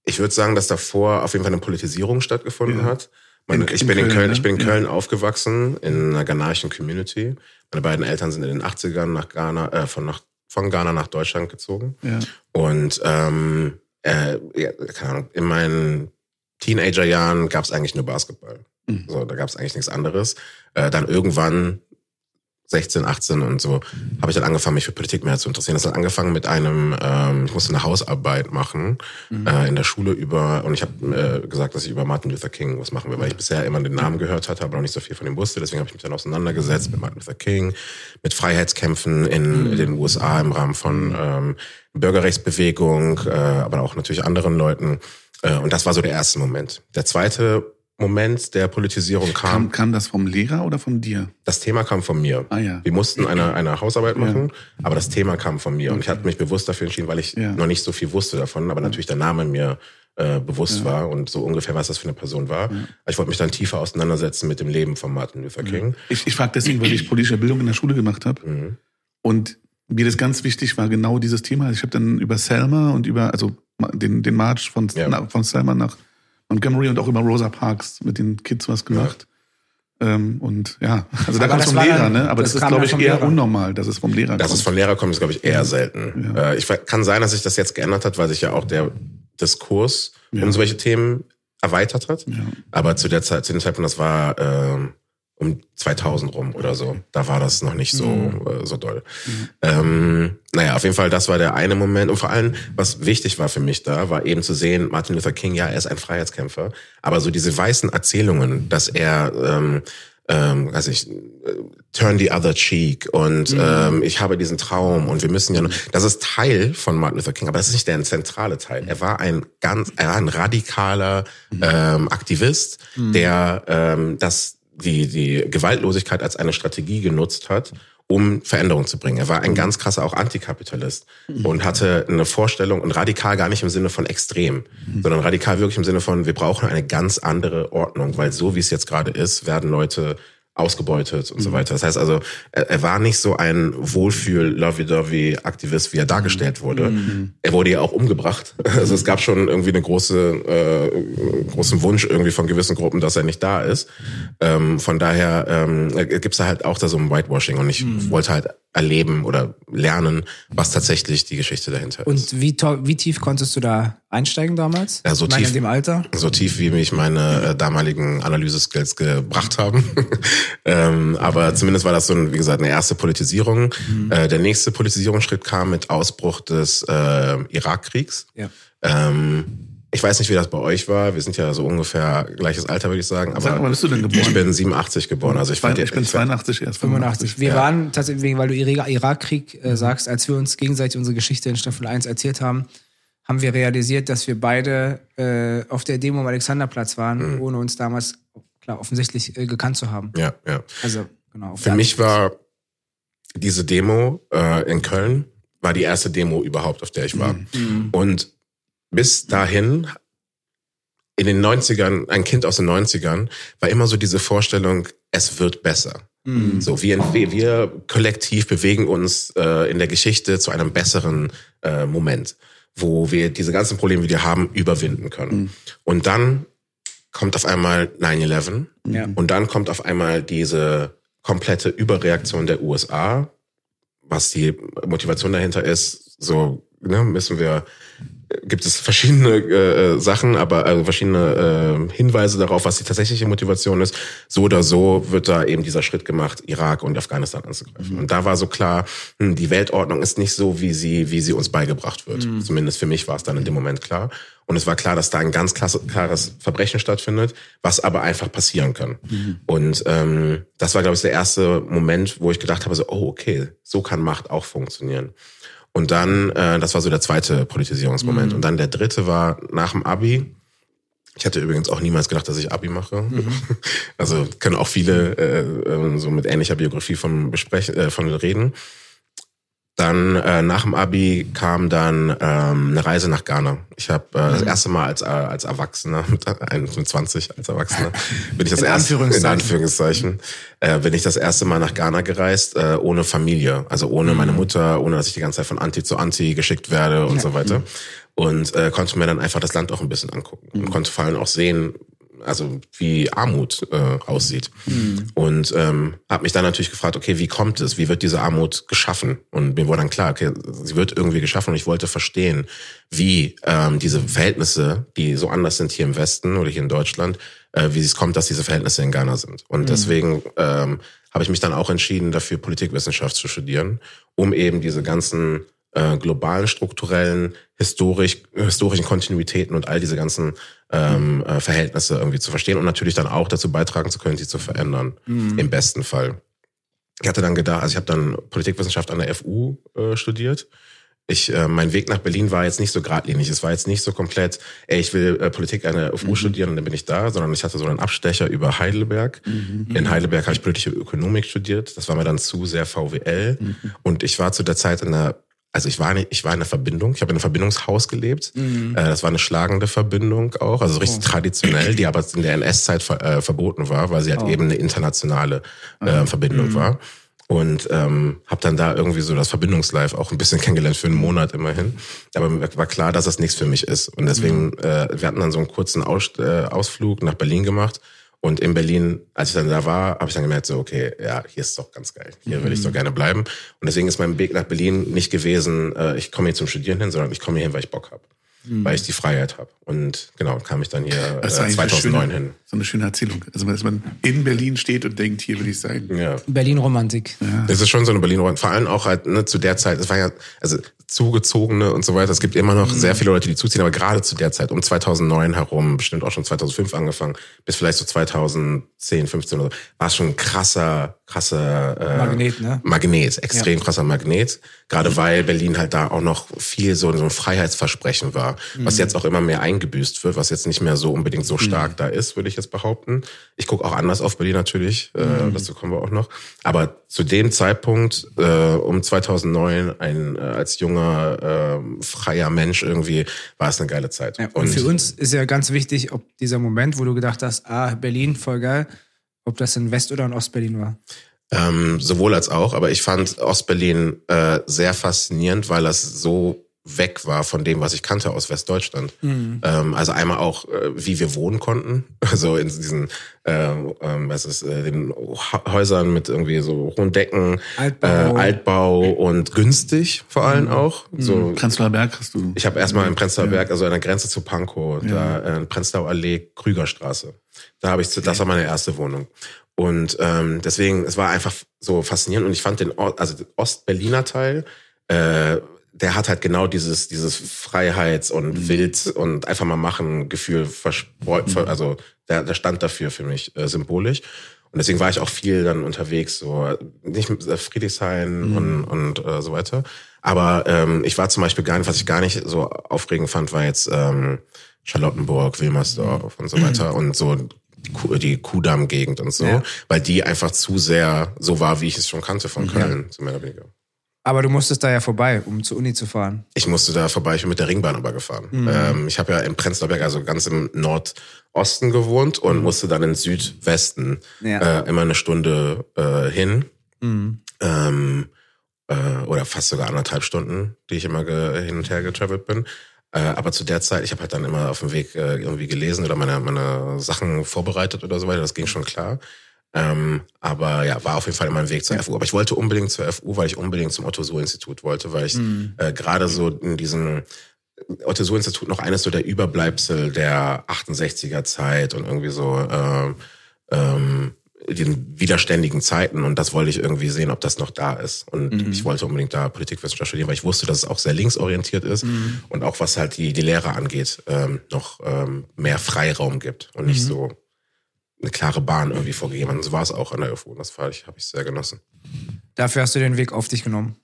ich würde sagen, dass davor auf jeden Fall eine Politisierung stattgefunden Ja. hat. Meine, In- ich in bin in Köln, Köln, ne? ich bin in Ja. Köln aufgewachsen in einer ghanaischen Community. Meine beiden Eltern sind in den 80ern nach Ghana, äh, von, nach, von Ghana nach Deutschland gezogen. Ja. Und ähm, äh, ja, keine Ahnung, in meinen Teenagerjahren gab es eigentlich nur Basketball. Mhm. So, da gab es eigentlich nichts anderes. Äh, dann irgendwann 16, 18 und so habe ich dann angefangen, mich für Politik mehr zu interessieren. Das hat angefangen mit einem, ähm, ich musste eine Hausarbeit machen äh, in der Schule über, und ich habe äh, gesagt, dass ich über Martin Luther King was machen will, weil ich bisher immer den Namen gehört hatte, aber noch nicht so viel von ihm wusste. Deswegen habe ich mich dann auseinandergesetzt mit Martin Luther King, mit Freiheitskämpfen in den USA im Rahmen von ähm, Bürgerrechtsbewegung, äh, aber auch natürlich anderen Leuten. Äh, und das war so der erste Moment. Der zweite Moment der Politisierung kam, Kam, kam das vom Lehrer oder von dir? das Thema kam von mir. Ah ja. Wir mussten eine, eine Hausarbeit machen, aber das Thema kam von mir. Und ich hatte mich bewusst dafür entschieden, weil ich Ja. noch nicht so viel wusste davon, aber natürlich der Name mir äh, bewusst war und so ungefähr, was das für eine Person war. Ich wollte mich dann tiefer auseinandersetzen mit dem Leben von Martin Luther King. Ich, ich frage deswegen, weil ich politische Bildung in der Schule gemacht habe. Mhm. Und mir das ganz wichtig war, genau dieses Thema. Also ich habe dann über Selma und über, also den, den March von, Ja. na, von Selma nach Montgomery und auch über Rosa Parks mit den Kids was gemacht. Ähm, und ja, also da kommt es vom Lehrer, dann- ne? Aber das das, ist, glaube ich, vom eher Lehrer. unnormal, dass es vom Lehrer Dass kommt. es von Lehrer kommt, ist, glaube ich, eher selten. Ja. Äh, ich kann sein, dass sich das jetzt geändert hat, weil sich ja auch der Diskurs Ja. um solche Themen erweitert hat. Ja. Aber zu der Zeit, zu dem Zeitpunkt, das war ähm, um 2000 rum oder so. Da war das noch nicht so äh, so doll. Ähm, naja, auf jeden Fall, das war der eine Moment. Und vor allem, was wichtig war für mich da, war eben zu sehen, Martin Luther King, ja, er ist ein Freiheitskämpfer, aber so diese weißen Erzählungen, dass er ähm, ähm, weiß ich, äh, turn the other cheek und ähm, ich habe diesen Traum und wir müssen ja, noch, das ist Teil von Martin Luther King, aber das ist nicht der zentrale Teil. Er war ein ganz, er war ein radikaler ähm, Aktivist, der ähm, das die die Gewaltlosigkeit als eine Strategie genutzt hat, um Veränderung zu bringen. Er war ein ganz krasser auch Antikapitalist und hatte eine Vorstellung und radikal gar nicht im Sinne von extrem, sondern radikal wirklich im Sinne von, wir brauchen eine ganz andere Ordnung, weil so wie es jetzt gerade ist, werden Leute ausgebeutet und so weiter. Das heißt also, er, er war nicht so ein Wohlfühl-Lovey-Dovey-Aktivist, wie er dargestellt wurde. Er wurde ja auch umgebracht. Also es gab schon irgendwie eine große, äh, großen Wunsch irgendwie von gewissen Gruppen, dass er nicht da ist. Ähm, von daher ähm, gibt es da halt auch da so ein Whitewashing und ich wollte halt erleben oder lernen, was tatsächlich die Geschichte dahinter ist. Und wie, wie tief konntest du da einsteigen damals? Ja, so ich meine, tief- in dem Alter? so tief, wie mich meine äh, damaligen Analyse-Skills gebracht haben. ähm, aber zumindest war das so, ein, wie gesagt, eine erste Politisierung. Äh, der nächste Politisierungsschritt kam mit Ausbruch des äh, Irakkriegs. Ja. Ähm, ich weiß nicht, wie das bei euch war. Wir sind ja so ungefähr gleiches Alter, würde ich sagen. Aber Sag mal, wann bist du denn geboren? Ich bin 87 geboren. Also ich, fand, ich bin ich, fand- 82 erst. 85. Wir Ja. waren tatsächlich, wegen- weil du Ira- Irakkrieg äh, sagst, als wir uns gegenseitig unsere Geschichte in Staffel 1 erzählt haben, haben wir realisiert, dass wir beide äh, auf der Demo am Alexanderplatz waren, ohne uns damals, klar, offensichtlich äh, gekannt zu haben. ja, ja. Also, genau. Für mich war diese Demo äh, in Köln war die erste Demo überhaupt, auf der ich war. Und bis dahin, in den 90ern, ein Kind aus den 90ern, war immer so diese Vorstellung, es wird besser. So, wir, wir, kollektiv bewegen uns äh, in der Geschichte zu einem besseren äh, Moment, wo wir diese ganzen Probleme, die wir haben, überwinden können. Und dann kommt auf einmal 9-11 Ja. und dann kommt auf einmal diese komplette Überreaktion der USA, was die Motivation dahinter ist, so ne, müssen wir, gibt es verschiedene äh, Sachen, aber also verschiedene äh, Hinweise darauf, was die tatsächliche Motivation ist. So oder so wird da eben dieser Schritt gemacht, Irak und Afghanistan anzugreifen. Und da war so klar, hm, die Weltordnung ist nicht so, wie sie, wie sie uns beigebracht wird. Zumindest für mich war es dann in dem Moment klar. Und es war klar, dass da ein ganz klares Verbrechen stattfindet, was aber einfach passieren kann. Und ähm, das war, glaube ich, der erste Moment, wo ich gedacht habe, so, oh, okay, so kann Macht auch funktionieren. Und dann, äh, das war so der zweite Politisierungsmoment. Und dann der dritte war nach dem Abi. Ich hatte übrigens auch niemals gedacht, dass ich Abi mache. Also können auch viele äh, äh, so mit ähnlicher Biografie von besprechen, äh, von reden. Dann äh, nach dem Abi kam dann ähm, eine Reise nach Ghana. Ich habe äh, das erste Mal als äh, als Erwachsener mit 21 als Erwachsener bin ich das In erste Anführungszeichen. in Anführungszeichen. Äh, bin ich das erste Mal nach Ghana gereist äh, ohne Familie, also ohne meine Mutter, ohne dass ich die ganze Zeit von Anti zu Anti geschickt werde und so weiter. Und äh, konnte mir dann einfach das Land auch ein bisschen angucken. Und konnte vor allem auch sehen, also wie Armut äh, aussieht. Und ähm, habe mich dann natürlich gefragt, okay, wie kommt es? Wie wird diese Armut geschaffen? Und mir wurde dann klar, okay, sie wird irgendwie geschaffen und ich wollte verstehen, wie ähm, diese Verhältnisse, die so anders sind hier im Westen oder hier in Deutschland, äh, wie es kommt, dass diese Verhältnisse in Ghana sind. Und deswegen ähm, habe ich mich dann auch entschieden, dafür Politikwissenschaft zu studieren, um eben diese ganzen äh, globalen strukturellen historisch, historischen Kontinuitäten und all diese ganzen ähm, äh, Verhältnisse irgendwie zu verstehen und natürlich dann auch dazu beitragen zu können, sie zu verändern. Im besten Fall. Ich hatte dann gedacht, also ich habe dann Politikwissenschaft an der FU äh, studiert. Ich, äh, mein Weg nach Berlin war jetzt nicht so geradlinig. Es war jetzt nicht so komplett, ey, ich will äh, Politik an der FU studieren und dann bin ich da, sondern ich hatte so einen Abstecher über Heidelberg. In Heidelberg habe ich politische Ökonomik studiert. Das war mir dann zu sehr VWL. Und ich war zu der Zeit in der also ich war, nicht, ich war in einer Verbindung, ich habe in einem Verbindungshaus gelebt. Äh, das war eine schlagende Verbindung auch, also richtig traditionell, die aber in der NS-Zeit ver, äh, verboten war, weil sie halt eben eine internationale äh, Verbindung war. Und ähm, habe dann da irgendwie so das Verbindungslife auch ein bisschen kennengelernt für einen Monat immerhin. Aber mir war klar, dass das nichts für mich ist. Und deswegen, äh, wir hatten dann so einen kurzen Aus, äh, Ausflug nach Berlin gemacht. Und in Berlin, als ich dann da war, habe ich dann gemerkt, so, okay, ja, hier ist doch ganz geil. Hier will ich doch gerne bleiben. Und deswegen ist mein Weg nach Berlin nicht gewesen, äh, ich komme hier zum Studieren hin, sondern ich komme hier hin, weil ich Bock habe. Weil ich die Freiheit habe. Und genau, kam ich dann hier äh, Das ist eigentlich eine 2009 schöne, hin. So eine schöne Erzählung. Also, dass man in Berlin steht und denkt, hier will ich sein. Ja. Berlin-Romantik. Es ist schon so eine Berliner Romantik. Vor allem auch halt ne, zu der Zeit, es war ja, also Zugezogene und so weiter. Es gibt immer noch sehr viele Leute, die zuziehen, aber gerade zu der Zeit, um 2009 herum, bestimmt auch schon 2005 angefangen, bis vielleicht so 2010, 15 oder so, war es schon ein krasser, krasser äh, Magnet, ne? Magnet, extrem krasser Magnet. Gerade weil Berlin halt da auch noch viel so, so ein Freiheitsversprechen war, was Mhm. jetzt auch immer mehr eingebüßt wird, was jetzt nicht mehr so unbedingt so stark da ist, würde ich jetzt behaupten. Ich gucke auch anders auf Berlin natürlich, Mhm. äh, dazu kommen wir auch noch. Aber zu dem Zeitpunkt, äh, um 2009, ein äh, als junger, äh, freier Mensch irgendwie, war es eine geile Zeit. Ja, und, für uns ist ja ganz wichtig, ob dieser Moment, wo du gedacht hast, ah, Berlin, voll geil, ob das in West- oder in Ostberlin war. Ähm, sowohl als auch, aber ich fand Ostberlin äh, sehr faszinierend, weil das so weg war von dem, was ich kannte aus Westdeutschland. Mhm. Ähm, also einmal auch, äh, wie wir wohnen konnten, also in diesen, äh, ähm, was ist, äh, den Häusern mit irgendwie so hohen Decken, Altbau. Äh, Altbau und günstig vor allem auch. So, Prenzlauer Berg hast du. ich habe erstmal in Prenzlauer Berg, also an der Grenze zu Pankow, da äh, Prenzlauer Allee, Krügerstraße. Da habe ich, zu- das war meine erste Wohnung. Und ähm, deswegen, es war einfach so faszinierend und ich fand den, Ort, also den Ostberliner Teil, äh, der hat halt genau dieses, dieses Freiheits- und Wild und einfach mal machen Gefühl verspeu- ver also der, der stand dafür für mich äh, symbolisch. Und deswegen war ich auch viel dann unterwegs, so nicht mit äh, Friedrichshain und, und äh, so weiter. Aber ähm, ich war zum Beispiel gar nicht, was ich gar nicht so aufregend fand, war jetzt ähm, Charlottenburg, Wilmersdorf und so weiter und so die, Ku- die Kudamm-Gegend und so, Ja. weil die einfach zu sehr so war, wie ich es schon kannte von Köln, so mehr oder weniger. Aber du musstest da ja vorbei, um zur Uni zu fahren. Ich musste da vorbei, ich bin mit der Ringbahn aber gefahren. Ähm, ich habe ja im Prenzlauer Berg, also ganz im Nordosten gewohnt und musste dann im Südwesten Ja. äh, immer eine Stunde äh, hin. Mhm. Ähm, äh, oder fast sogar anderthalb Stunden, die ich immer hin und her getravelt bin. Äh, aber zu der Zeit, ich habe halt dann immer auf dem Weg äh, irgendwie gelesen oder meine, meine Sachen vorbereitet oder so weiter, das ging schon klar. Ähm, aber ja, war auf jeden Fall immer ein Weg zur FU. Aber ich wollte unbedingt zur FU, weil ich unbedingt zum Otto-Suhr-Institut wollte, weil ich äh, gerade so in diesem Otto-Suhr-Institut noch eines so der Überbleibsel der 68er Zeit und irgendwie so äh, ähm, den widerständigen Zeiten und das wollte ich irgendwie sehen, ob das noch da ist. Und ich wollte unbedingt da Politikwissenschaft studieren, weil ich wusste, dass es auch sehr linksorientiert ist und auch was halt die, die Lehre angeht, ähm, noch ähm, mehr Freiraum gibt und nicht so eine klare Bahn irgendwie vorgegeben. Und so war es auch an der FU und das habe ich, sehr genossen. Dafür hast du den Weg auf dich genommen.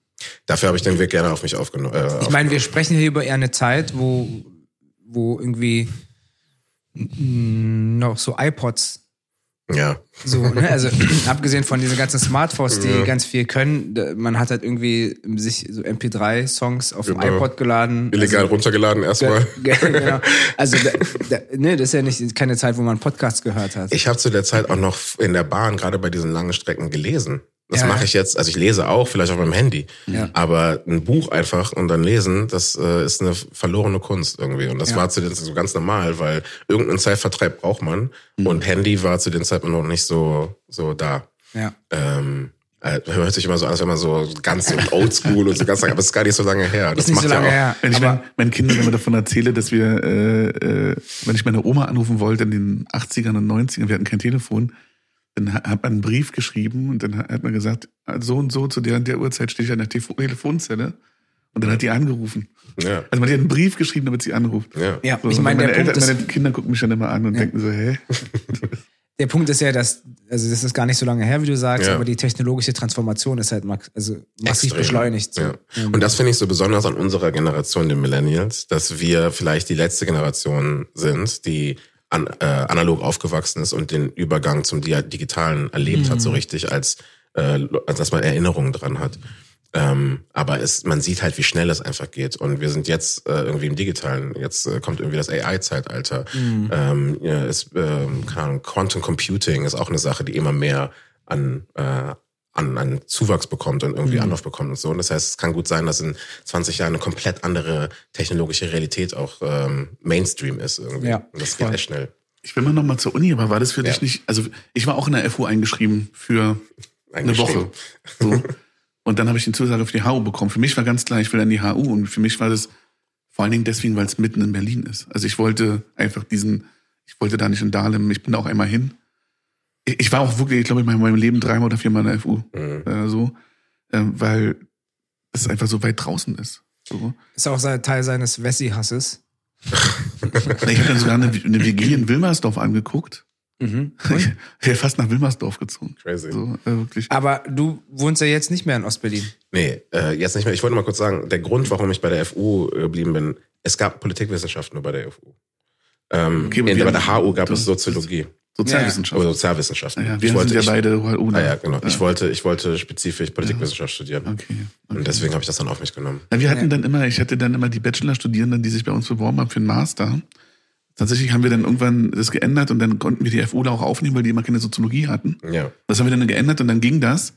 Dafür habe ich den Weg gerne auf mich aufgenommen. Äh, Ich meine, wir sprechen hier über eher eine Zeit, wo, wo irgendwie noch so iPods ja, so, ne? Also abgesehen von diesen ganzen Smartphones, die ganz viel können, man hat halt irgendwie sich so MP3-Songs auf dem Genau. iPod geladen. illegal also, runtergeladen erstmal. Ge- genau. Also da, da, ne, das ist ja nicht keine Zeit, wo man Podcasts gehört hat. Ich habe zu der Zeit auch noch in der Bahn, gerade bei diesen langen Strecken, gelesen. Das Ja, mache ich jetzt, also ich lese auch, vielleicht auf meinem Handy. Ja. Aber ein Buch einfach und dann lesen, das äh, ist eine verlorene Kunst irgendwie. Und das Ja. war zu den so ganz normal, weil irgendeinen Zeitvertreib braucht man. Mhm. Und Handy war zu den Zeiten noch nicht so, so da. ja. Ähm, äh, hört sich immer so an, als wenn man so ganz so oldschool und so ganz lange, aber es ist gar nicht so lange her. Das Ist nicht so lange ja auch, her. Wenn ich mein, meinen Kindern immer davon erzähle, dass wir, äh, äh, wenn ich meine Oma anrufen wollte in den 80ern und 90ern, wir hatten kein Telefon, dann ha- hat man einen Brief geschrieben und dann hat man gesagt, so und so zu der und der Uhrzeit stehe ich an der Telefo- Telefonzelle. Und dann hat die angerufen. Ja, Also man hat einen Brief geschrieben, damit sie anruft. ja. ja, So, ich meine, meine, der Punkt, Eltern, ist, meine Kinder gucken mich dann immer an und Ja. denken so, hä? der Punkt ist ja, dass, also das ist gar nicht so lange her, wie du sagst, Ja. aber die technologische Transformation ist halt max, also massiv Extrem. beschleunigt. So. Ja. Und das finde ich so besonders an unserer Generation, den Millennials, dass wir vielleicht die letzte Generation sind, die an, äh, analog aufgewachsen ist und den Übergang zum Di Digitalen erlebt hat, so richtig, als, äh, als dass man Erinnerungen dran hat. Ähm, aber es, man sieht halt, wie schnell es einfach geht. Und wir sind jetzt äh, irgendwie im Digitalen. Jetzt äh, kommt irgendwie das AI-Zeitalter. Ähm, ja, es, ähm, keine Ahnung, Quantum Computing ist auch eine Sache, die immer mehr an, äh, an, an Zuwachs bekommt und irgendwie Anlauf bekommt und so. Und das heißt, es kann gut sein, dass in 20 Jahren eine komplett andere technologische Realität auch ähm, Mainstream ist irgendwie. Ja, und das geht voll. echt schnell. Ich will mal noch mal zur Uni, aber war das für Ja. dich nicht, also ich war auch in der FU eingeschrieben für eine Woche. So. Und dann habe ich die Zusage für die HU bekommen. Für mich war ganz klar, ich will an die HU. Und für mich war das vor allen Dingen deswegen, weil es mitten in Berlin ist. Also ich wollte einfach diesen, ich wollte da nicht in Dahlem, ich bin da auch einmal hin. Ich, war auch wirklich, ich glaube, in meinem Leben dreimal oder viermal in der FU. Mhm. Äh, so, ähm, weil es einfach so weit draußen ist. So. Ist auch sein- Teil seines Wessi-Hasses. Ich habe dann sogar eine, eine WG in Wilmersdorf angeguckt. Mhm. Ich wäre fast nach Wilmersdorf gezogen. Crazy. So, äh, wirklich. Aber du wohnst ja jetzt nicht mehr in Ostberlin. Nee, äh, jetzt nicht mehr. Ich wollte mal kurz sagen, der Grund, warum ich bei der FU geblieben bin, es gab Politikwissenschaften nur bei der FU. Ähm, Okay, aber in, bei der HU gab es Soziologie Sozialwissenschaft. oder Sozialwissenschaften. ja, ich wir wollte, sind ja ich, beide UNA. ah, ja, genau. Ich Ja. wollte, ich wollte spezifisch Politikwissenschaft studieren. Okay. okay. Und deswegen habe ich das dann auf mich genommen. Na, wir hatten Ja. dann immer, ich hatte dann immer die Bachelorstudierenden, die sich bei uns beworben haben für einen Master. Tatsächlich haben wir dann irgendwann das geändert und dann konnten wir die FU da auch aufnehmen, weil die immer keine Soziologie hatten. Ja. Das haben wir dann geändert und dann ging das.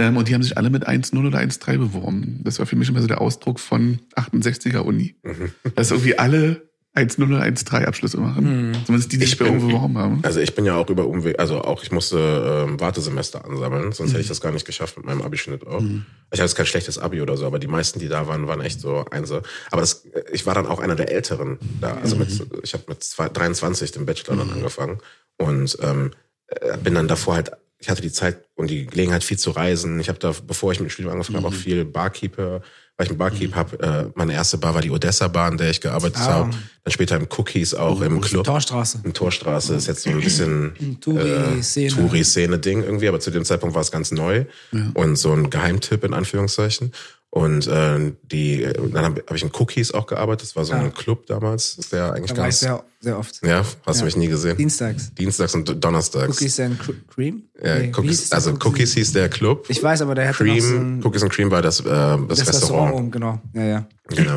Ähm, und die haben sich alle mit 1.0 oder 1.3 beworben. Das war für mich immer so der Ausdruck von 68er Uni. Mhm. Dass irgendwie alle 1.0 oder 1.3 Abschlüsse machen. Zumindest die, die Ich sich bei bin- irgendwo beworben haben. Also ich bin ja auch über Umweg, also auch ich musste ähm, Wartesemester ansammeln, sonst hätte ich das gar nicht geschafft mit meinem Abischnitt auch. Ich hatte jetzt kein schlechtes Abi oder so, aber die meisten, die da waren, waren echt so Einser. Aber das, ich war dann auch einer der Älteren da. Also mit, ich habe mit zwei, 23 den Bachelor dann angefangen und ähm, äh, bin dann davor halt, ich hatte die Zeit und die Gelegenheit viel zu reisen. Ich habe da, bevor ich mit dem Studium angefangen habe, auch viel Barkeeper, weil ich ein Barkeep habe. Äh, meine erste Bar war die Odessa Bar, in der ich gearbeitet Ah. habe. Dann später im Cookies auch im Club. Torstraße. In Torstraße ist jetzt so ein bisschen Touri-Szene. äh, Touri-Szene-Ding irgendwie, aber zu dem Zeitpunkt war es ganz neu und so ein Geheimtipp in Anführungszeichen. Und äh, die, dann habe hab ich in Cookies auch gearbeitet. Das war so Ah. ein Club damals, der eigentlich Da war ich ganz. sehr, sehr oft. ja, hast Ja. du mich nie gesehen? Dienstags. Dienstags und Donnerstags. Cookies and Cr- Cream? Ja, Nee, Cookies, also Cookies hieß der Club. Ich weiß, aber der hatte noch so Cream, ein, Cookies and Cream war das, äh, das, das Restaurant Restaurant. genau. Ja, ja. Genau.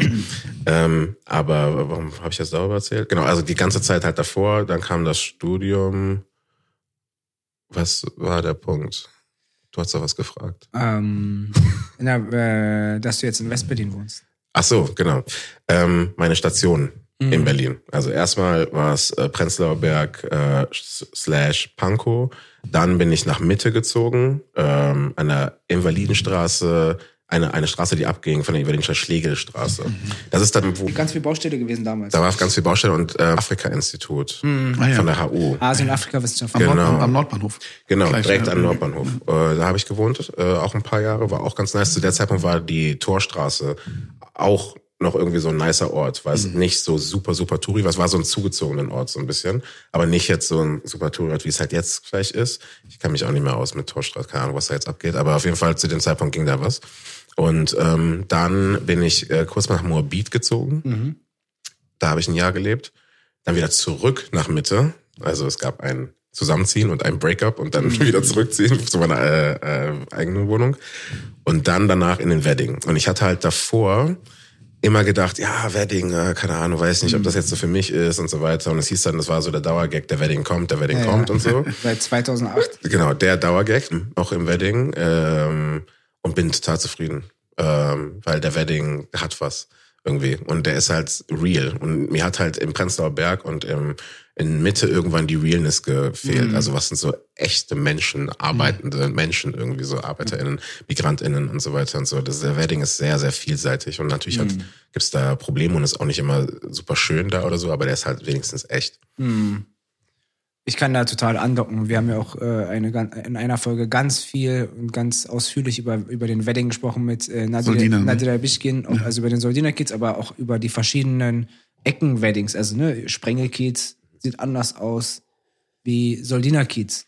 ähm, aber warum habe ich das darüber erzählt? Genau, also die ganze Zeit halt davor, dann kam das Studium. Was war der Punkt? Du hast da was gefragt. Ähm, na, äh, dass du jetzt in Westberlin wohnst. Ach so, genau. Ähm, meine Station Mhm. in Berlin. Also erstmal war es äh, Prenzlauer Berg äh, slash Pankow. Dann bin ich nach Mitte gezogen, ähm, an der Invalidenstraße, eine, eine Straße, die abging von der Invalidenstraße Schlegelstraße. Das ist dann, wo, Ganz viel Baustelle gewesen damals. da war ganz viel Baustelle und äh, Afrika-Institut Ah, ja. von der HU. Asien- und Afrika-Wissenschaft. Am, Nord, Genau. am, am Nordbahnhof. Genau, Gleich, direkt ja. am Nordbahnhof. Äh, da habe ich gewohnt, äh, auch ein paar Jahre, war auch ganz nice. Zu der Zeitpunkt war die Torstraße auch noch irgendwie so ein nicer Ort, weil es nicht so super, super Touri war. Es war so ein zugezogenen Ort so ein bisschen, aber nicht jetzt so ein super Touri-Ort, wie es halt jetzt vielleicht ist. Ich kann mich auch nicht mehr aus mit Torstraße, keine Ahnung, was da jetzt abgeht, aber auf jeden Fall zu dem Zeitpunkt ging da was. Und ähm, dann bin ich äh, kurz nach Moabit gezogen. Da habe ich ein Jahr gelebt. Dann wieder zurück nach Mitte. Also es gab ein Zusammenziehen und ein Breakup und dann wieder zurückziehen zu meiner äh, äh, eigenen Wohnung. Und dann danach in den Wedding. Und ich hatte halt davor immer gedacht, ja, Wedding, äh, keine Ahnung, weiß nicht, ob das jetzt so für mich ist und so weiter. Und es hieß dann, das war so der Dauergag, der Wedding kommt, der Wedding Ja, kommt ja. und so. Seit 2008. Genau, der Dauergag, auch im Wedding. Ähm, und bin total zufrieden. Ähm, weil der Wedding hat was irgendwie. Und der ist halt real. Und mir hat halt im Prenzlauer Berg und im, in Mitte irgendwann die Realness gefehlt. Also was sind so echte Menschen, arbeitende Menschen, irgendwie so ArbeiterInnen, MigrantInnen und so weiter und so. Das, der Wedding ist sehr, sehr vielseitig. Und natürlich hat, gibt's da Probleme und ist auch nicht immer super schön da oder so, aber der ist halt wenigstens echt. Hm. Ich kann da total andocken. Wir haben ja auch äh, eine, in einer Folge ganz viel und ganz ausführlich über, über den Wedding gesprochen mit äh, Nadia, Soldina, ne? Nadia Bischkin, auch, also über den Soldiner Kids, aber auch über die verschiedenen Ecken-Weddings. Also ne, Sprengel-Kiez sieht anders aus wie Soldiner Kiez.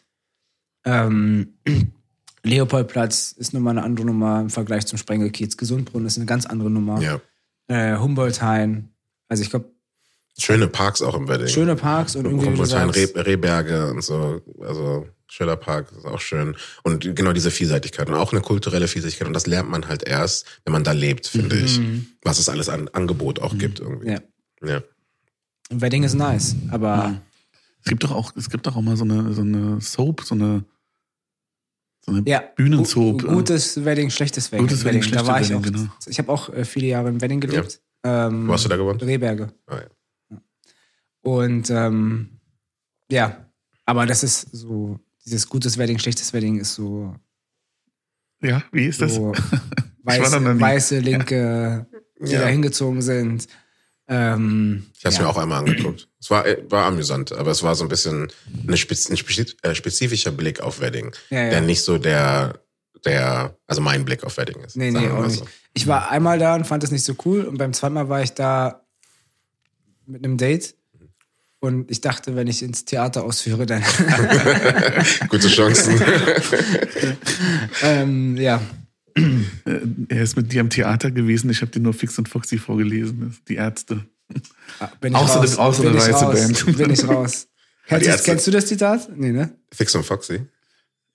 Ähm, Leopoldplatz ist nochmal eine andere Nummer im Vergleich zum Sprengel-Kiez. Gesundbrunnen ist eine ganz andere Nummer. Ja. Äh, Humboldt-Hain. Also ich glaube, Schöne Parks auch im Wedding. schöne Parks und irgendwie, Reh, Rehberge und so, also Schiller Park ist auch schön. Und genau diese Vielseitigkeit und auch eine kulturelle Vielseitigkeit. Und das lernt man halt erst, wenn man da lebt, finde ich. Was es alles an Angebot auch gibt irgendwie. ja. Ja. Wedding ist nice, aber Es gibt doch auch, es gibt doch auch mal so eine, so eine Soap, so eine, so eine ja, Bühnensoap. gu- Gutes Wedding, schlechtes Wedding. Gutes Wedding, da schlechtes war ich auch. Wedding, genau. Ich habe auch äh, viele Jahre im Wedding gelebt. Ähm, Wo hast du da gewohnt? Rehberge. Ah, ja. Und ähm, ja, aber das ist so, dieses gutes Wedding, schlechtes Wedding ist so, Ja, wie ist das? so war da noch weiße, weiße Linke, die Ja. da hingezogen sind. Ähm, Ich habe ja. mir auch einmal angeguckt. Es war, war amüsant, aber es war so ein bisschen eine spez ein äh, spezifischer Blick auf Wedding, Ja, ja. der nicht so der, der, also mein Blick auf Wedding ist. Nee, nee, auch mal nicht. so. Ich war einmal da und fand es nicht so cool und beim zweiten Mal war ich da mit einem Date Und ich dachte, wenn ich ins Theater ausführe, dann. Gute Chancen. ähm, ja. Er ist mit dir am Theater gewesen. Ich habe dir nur Fix und Foxy vorgelesen. Die Ärzte. Ah, Bin ich Auch so eine- raus. auch so eine weiße raus. Band. Bin ich raus. Kennst, Ärzte- kennst du das Zitat? Nee, ne? Fix und Foxy.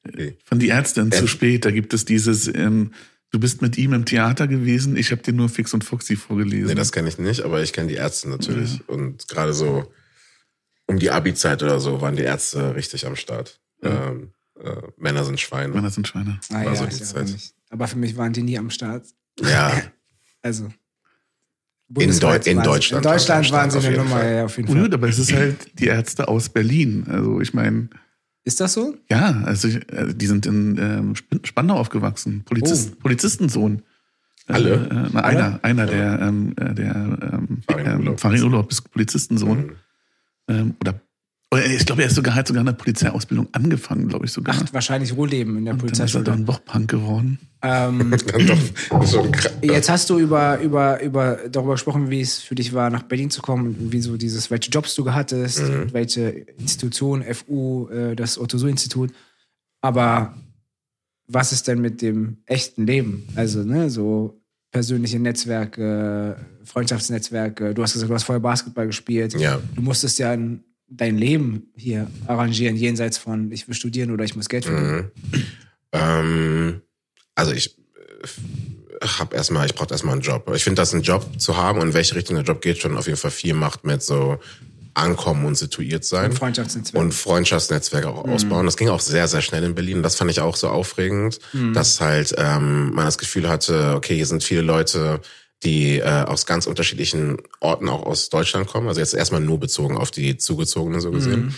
Okay. Von Die Ärztin Ja. zu spät. Da gibt es dieses, ähm, du bist mit ihm im Theater gewesen. Ich habe dir nur Fix und Foxy vorgelesen. Nee, das kenne ich nicht, aber ich kenne die Ärzte natürlich. Und gerade so um die Abi-Zeit oder so waren die Ärzte richtig am Start. Ja. Ähm, äh, Männer sind Schweine. Männer sind Schweine. Ah, War ja, so ich die Zeit. Aber für mich waren die nie am Start. Ja, Also. In Deu- in Deutschland In Deutschland waren sie eine Start, auf jeden Nummer, Fall. ja, auf jeden Oh, Fall. gut, aber es ist halt die Ärzte aus Berlin. Also ich meine, Ist das so? ja, also ich, äh, die sind in ähm, Sp- Spandau aufgewachsen. Polizist, Oh. Polizistensohn. Alle? Äh, na, einer, einer der, ähm, äh, der ähm, ähm, Urlaub. Farin Urlaub ist Polizistensohn. Mhm. Ähm, oder, oder ich glaube, er ist sogar, hat sogar eine Polizeiausbildung angefangen, glaube ich sogar. Ach, wahrscheinlich Rohleben in der Und dann ist er Polizeischule. dann doch Punk geworden. Ähm, Dann doch krass. jetzt hast du über, über, über darüber gesprochen, wie es für dich war, nach Berlin zu kommen und wie so dieses, welche Jobs du hattest, Mhm. welche Institution, FU, äh, das Otto-Suhr-Institut. Aber was ist denn mit dem echten Leben? Also, ne, so persönliche Netzwerke, Freundschaftsnetzwerke. Du hast gesagt, du hast vorher Basketball gespielt. Ja. Du musstest ja ein, dein Leben hier arrangieren, jenseits von ich will studieren oder ich muss Geld verdienen. Mhm. Ähm, also ich äh, habe erstmal, ich brauche erstmal einen Job. Ich finde, dass ein Job zu haben und in welche Richtung der Job geht, schon auf jeden Fall viel macht mit so Ankommen und situiert sein. Und Freundschaftsnetzwerke. Und Freundschaftsnetzwerke auch ausbauen. Das ging auch sehr, sehr schnell in Berlin. Das fand ich auch so aufregend, dass halt ähm, man das Gefühl hatte, okay, hier sind viele Leute, die äh, aus ganz unterschiedlichen Orten auch aus Deutschland kommen. Also jetzt erstmal nur bezogen auf die Zugezogenen so gesehen.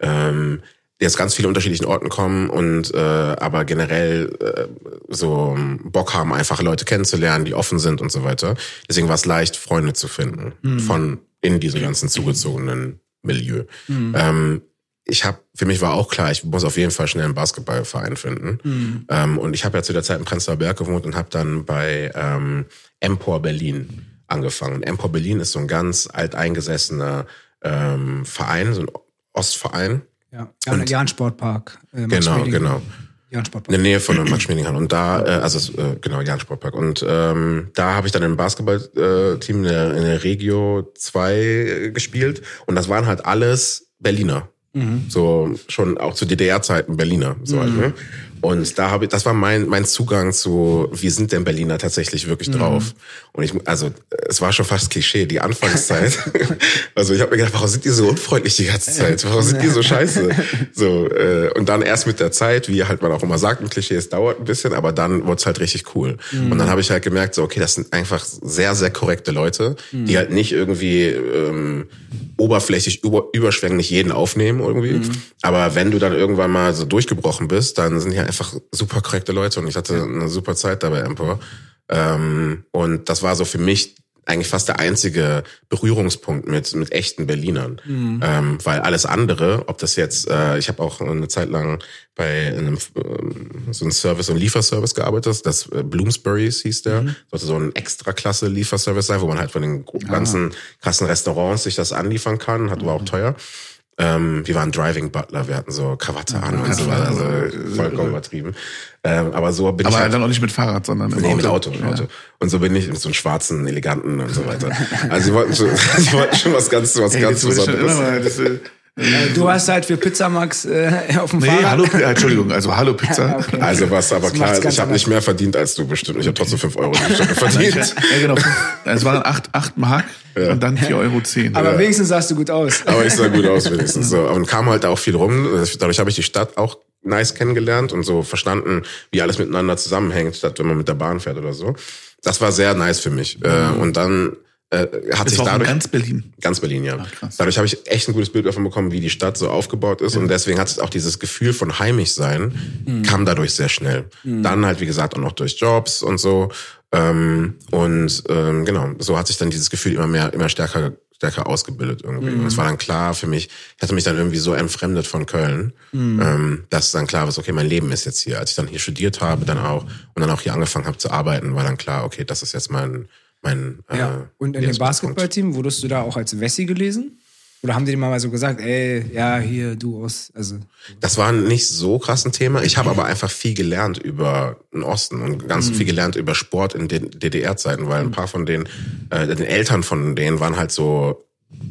Ähm, die aus ganz vielen unterschiedlichen Orten kommen und äh, aber generell äh, so Bock haben, einfach Leute kennenzulernen, die offen sind und so weiter. Deswegen war es leicht, Freunde zu finden von in diesem ganzen zugezogenen Milieu. Ähm, ich habe, für mich war auch klar, ich muss auf jeden Fall schnell einen Basketballverein finden. Ähm, und ich habe ja zu der Zeit in Prenzlauer Berg gewohnt und habe dann bei ähm, Empor Berlin angefangen. Empor Berlin ist so ein ganz alteingesessener ähm, Verein, so ein Ostverein. Ja, Jan, Jan Sportpark. Äh, Genau, genau. Jan In Sportpark. der Nähe von der Max-Schmeling-Halle. Und da, äh, also äh, genau, Jan Sportpark. Und ähm, da habe ich dann im Basketballteam in, der, in der Regio 2 äh, gespielt. Und das waren halt alles Berliner. So schon auch zu DDR-Zeiten Berliner. So halt, ne? Und da habe ich, das war mein mein Zugang zu, wie sind denn Berliner tatsächlich wirklich drauf? Und ich, also es war schon fast Klischee, die Anfangszeit. also ich habe mir gedacht, warum sind die so unfreundlich die ganze Zeit? Warum sind die so scheiße? So äh, und dann erst mit der Zeit, wie halt man auch immer sagt, ein Klischee, es dauert ein bisschen, aber dann wurde es halt richtig cool. Und dann habe ich halt gemerkt, so okay, das sind einfach sehr sehr korrekte Leute, die halt nicht irgendwie ähm, oberflächlich über, überschwänglich jeden aufnehmen irgendwie. Aber wenn du dann irgendwann mal so durchgebrochen bist, dann sind halt einfach super korrekte Leute und ich hatte eine super Zeit dabei Empor. Ähm, und das war so für mich eigentlich fast der einzige Berührungspunkt mit mit echten Berlinern, ähm, weil alles andere, ob das jetzt, äh, ich habe auch eine Zeit lang bei einem ähm, so einem Service, so einem Lieferservice gearbeitet, das äh, Bloomsbury's hieß der, sollte so ein extra Klasse Lieferservice sein, wo man halt von den gro- ganzen krassen Restaurants sich das anliefern kann, hat aber auch teuer. Ähm, wir waren Driving Butler, wir hatten so Krawatte an und so weiter, also vollkommen übertrieben. Ähm, aber so bin ich Aber halt dann auch nicht mit Fahrrad, sondern im Nee, Auto. mit Auto, mit Auto. Und so bin ich mit so einem schwarzen, eleganten und so weiter. Also sie wollten schon, sie wollten schon was ganz, was Ey, ganz Besonderes. Äh, Äh, Du hast halt für Pizzamax äh, auf dem nee, Fahrrad. hallo, Pi- Entschuldigung, also hallo Pizza. Okay. Also was aber Das klar, ist, ich habe nicht mehr verdient als du bestimmt. Ich habe trotzdem fünf Euro die Stunde verdient. Ja, genau. Es waren acht, acht Mark und dann 4,10 Euro. zehn. Aber wenigstens sahst du gut aus. Aber ich sah gut aus wenigstens. So. Und kam halt auch viel rum. Dadurch habe ich die Stadt auch nice kennengelernt und so verstanden, wie alles miteinander zusammenhängt, statt wenn man mit der Bahn fährt oder so. Das war sehr nice für mich. Äh, Und dann äh, hat das sich dadurch ganz Berlin. Ganz Berlin, ja. krass. Dadurch habe ich echt ein gutes Bild davon bekommen, wie die Stadt so aufgebaut ist. Und deswegen hat es auch dieses Gefühl von Heimischsein, kam dadurch sehr schnell. Dann halt, wie gesagt, auch noch durch Jobs und so. Ähm, und ähm, genau, so hat sich dann dieses Gefühl immer mehr, immer stärker, stärker ausgebildet irgendwie. Und es war dann klar für mich, ich hatte mich dann irgendwie so entfremdet von Köln, ähm, dass dann klar war, okay, mein Leben ist jetzt hier. Als ich dann hier studiert habe, dann auch und dann auch hier angefangen habe zu arbeiten, war dann klar, okay, das ist jetzt mein mein äh, Ja. Und in dem. Basketballteam wurdest du da auch als Wessi gelesen? Oder haben die dir mal so gesagt, ey, ja, hier, du aus, also. Das war nicht so krass ein Thema. Ich habe aber einfach viel gelernt über den Osten und ganz Mhm. viel gelernt über Sport in den DDR-Zeiten, weil ein paar von den, äh, den Eltern von denen waren halt so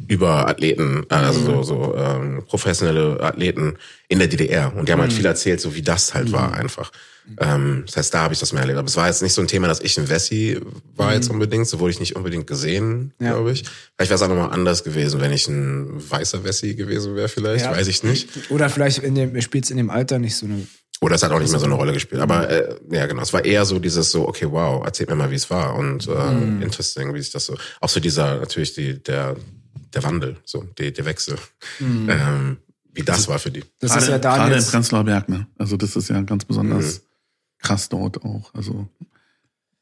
Überathleten, äh, also so, so ähm, professionelle Athleten in der DDR. Und die haben Mhm. halt viel erzählt, so wie das halt war einfach. Ähm, das heißt, da habe ich das mehr erlebt. Aber es war jetzt nicht so ein Thema, dass ich ein Wessi war jetzt unbedingt. So wurde ich nicht unbedingt gesehen, Mhm. Ja. glaube ich. Vielleicht wäre es auch nochmal anders gewesen, wenn ich ein weißer Wessi gewesen wäre vielleicht. Ja. Weiß ich nicht. Oder vielleicht spielt es in dem Alter nicht so eine. Oder es hat auch nicht mehr so eine Rolle gespielt. Aber äh, ja, genau. Es war eher so dieses so, okay, wow, erzählt mir mal, wie es war. Und äh, Mhm. interesting, wie sich das so. Auch so dieser, natürlich die, der, der Wandel, so, die, der Wechsel. Mhm. Ähm, wie das war für die. Das gerade, ist ja gerade im. Prenzlauer Berg, ne? Also das ist ja ganz besonders Mhm. krass dort auch. Also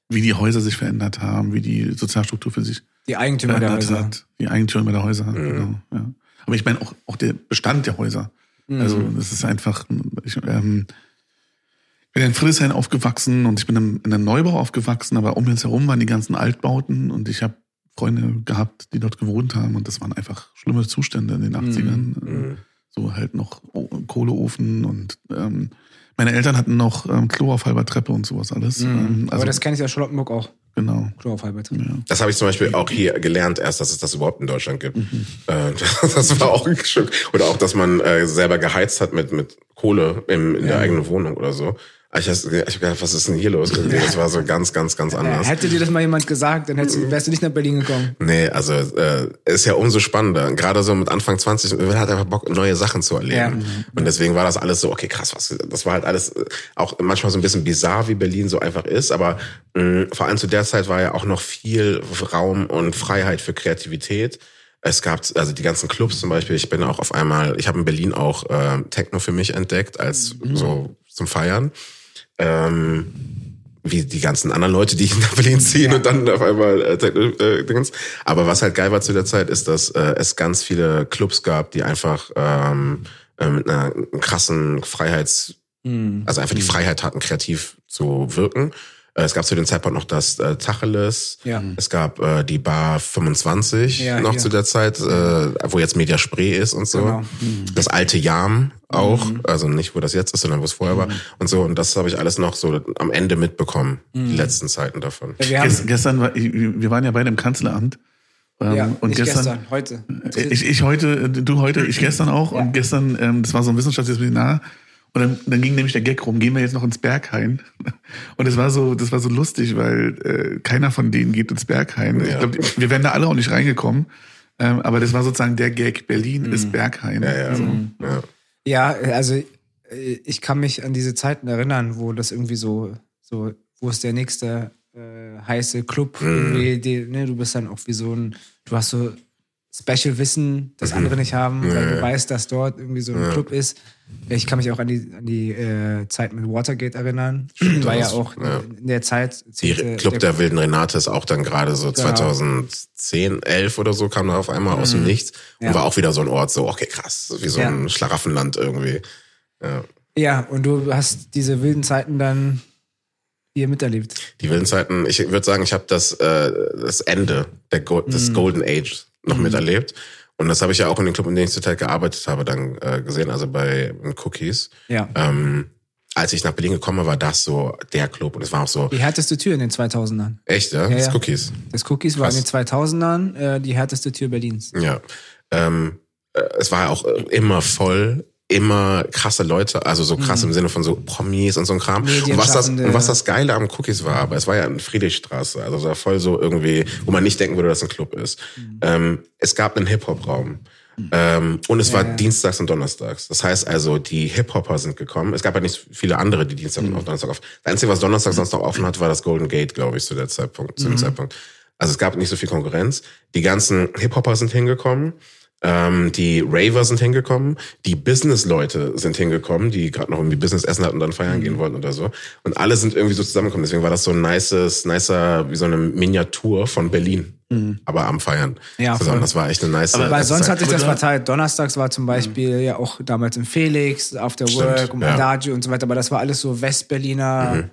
wie die Häuser sich verändert haben, wie die Sozialstruktur für sich Die Eigentümer der Häuser. hat. Die Eigentümer der Häuser, Mhm. genau. Ja. Aber ich meine auch, auch der Bestand der Häuser. Also Mhm. das ist einfach, ich ähm, bin in Friedrichshain aufgewachsen und ich bin in einem Neubau aufgewachsen, aber um uns herum waren die ganzen Altbauten und ich habe Freunde gehabt, die dort gewohnt haben und das waren einfach schlimme Zustände in den 80ern. Mhm. So halt noch O- Kohleofen und ähm, meine Eltern hatten noch ähm, Klo auf halber Treppe und sowas alles. Mhm. Ähm, also, Aber das kenne ich ja Charlottenburg auch. genau. Klo auf halber Treppe. Ja. Das habe ich zum Beispiel auch hier gelernt, erst, dass es das überhaupt in Deutschland gibt. Mhm. Äh, das war auch ein Stück. Oder auch, dass man äh, selber geheizt hat mit, mit Kohle im, in der eigenen Wohnung oder so. Aber Ich, hab- ich hab gedacht, was ist denn hier los? Das war so ganz, ganz, ganz anders. hätte dir das mal jemand gesagt, dann hättest, du- wärst du nicht nach Berlin gekommen. Nee, also äh, ist ja umso spannender. Gerade so mit Anfang 20, man hat einfach Bock, neue Sachen zu erleben. Ja. Und deswegen war das alles so, okay, krass, was, das war halt alles äh, auch manchmal so ein bisschen bizarr, wie Berlin so einfach ist, aber mh, vor allem zu der Zeit war ja auch noch viel Raum und Freiheit für Kreativität. Es gab also die ganzen Clubs zum Beispiel. Ich bin auch auf einmal, ich habe in Berlin auch äh, Techno für mich entdeckt als so zum Feiern. Ähm, wie die ganzen anderen Leute, die nach Berlin ziehen und dann auf einmal äh, äh, Dingens. Aber was halt geil war zu der Zeit, ist, dass äh, es ganz viele Clubs gab, die einfach ähm, äh, mit einer krassen Freiheits, Mhm. also einfach die Freiheit hatten, kreativ zu wirken. Äh, Es gab zu dem Zeitpunkt noch das äh, Tacheles. Ja. Es gab äh, die Bar 25 Ja, noch hier. zu der Zeit, äh, wo jetzt Media Spree ist und so. Genau. Das alte Jam auch, Mhm. also nicht wo das jetzt ist, sondern wo es vorher war und so. Und das habe ich alles noch so am Ende mitbekommen, Mhm. die letzten Zeiten davon. Ja, Gest, gestern war, ich- wir waren ja beide im Kanzleramt. Ähm, ja, und gestern, gestern, heute. Ich, ich heute, du heute, ich gestern auch. Ja. Und gestern, ähm, das war so ein wissenschaftliches Seminar. Und dann, dann ging nämlich der Gag rum, gehen wir jetzt noch ins Berghain? Und das war so, das war so lustig, weil äh, keiner von denen geht ins Berghain. Ich Ja. glaube, wir wären da alle auch nicht reingekommen. Ähm, aber das war sozusagen der Gag. Berlin Mhm. ist Berghain. Ja, ja. Also, ja. Ja, also äh, ich kann mich an diese Zeiten erinnern, wo das irgendwie so, so wo ist der nächste äh, heiße Club? Irgendwie, die, ne, du bist dann auch wie so ein, du hast so Special Wissen, das andere nicht haben, weil du weißt, dass dort irgendwie so ein Club ist. Ich kann mich auch an die, an die äh, Zeit mit Watergate erinnern. War ja auch ja. in der Zeit. Die Club der, wilden Renate ist auch dann gerade so Genau. 2010, 11 oder so kam da auf einmal aus dem Nichts und Mhm. Ja. war auch wieder so ein Ort, so okay krass, wie so Ja. ein Schlaraffenland irgendwie. Ja. Und du hast diese wilden Zeiten dann hier miterlebt. Die wilden Zeiten, ich würde sagen, ich habe das, äh, das Ende der Go Mhm. des Golden Age noch miterlebt. Und das habe ich ja auch in dem Club, in dem ich zurzeit gearbeitet habe, dann äh, gesehen, also bei Cookies. Ja. Ähm, als ich nach Berlin gekommen war das so der Club. Und es war auch so, Die härteste Tür in den 2000ern. echt, ja? Ja, das ja. Cookies. Das Cookies war in den Krass. 2000ern äh, die härteste Tür Berlins. Ja. Ähm, äh, es war ja auch immer voll, immer krasse Leute, also so krass im Sinne von so Promis und so ein Kram. Und was, das, und was das Geile am Cookies war, aber es war ja in Friedrichstraße, also es war voll so irgendwie, wo man nicht denken würde, dass es ein Club ist. Ähm, es gab einen Hip-Hop-Raum. Ähm, und es war Ja. dienstags und donnerstags. Das heißt also, die Hip-Hopper sind gekommen. Es gab ja nicht viele andere, die Dienstag und Donnerstag auf. Das Einzige, was Donnerstag sonst noch offen hat, war das Golden Gate, glaube ich, zu der Zeitpunkt, zu dem Zeitpunkt. Also es gab nicht so viel Konkurrenz. Die ganzen Hip-Hopper sind hingekommen. Ähm, die Raver sind hingekommen, die Business-Leute sind hingekommen, die gerade noch irgendwie Business essen hatten und dann feiern gehen wollten oder so. Und alle sind irgendwie so zusammengekommen. Deswegen war das so ein nices, nicer, wie so eine Miniatur von Berlin. Aber am Feiern. Ja, Zusammen. Das war echt eine nice Aber- Weil sonst Zeit. hat sich das verteilt. Donnerstags war zum Beispiel ja auch damals im Felix, After Stimmt, Work, um ja. Adagio und so weiter, aber das war alles so Westberliner, Mhm.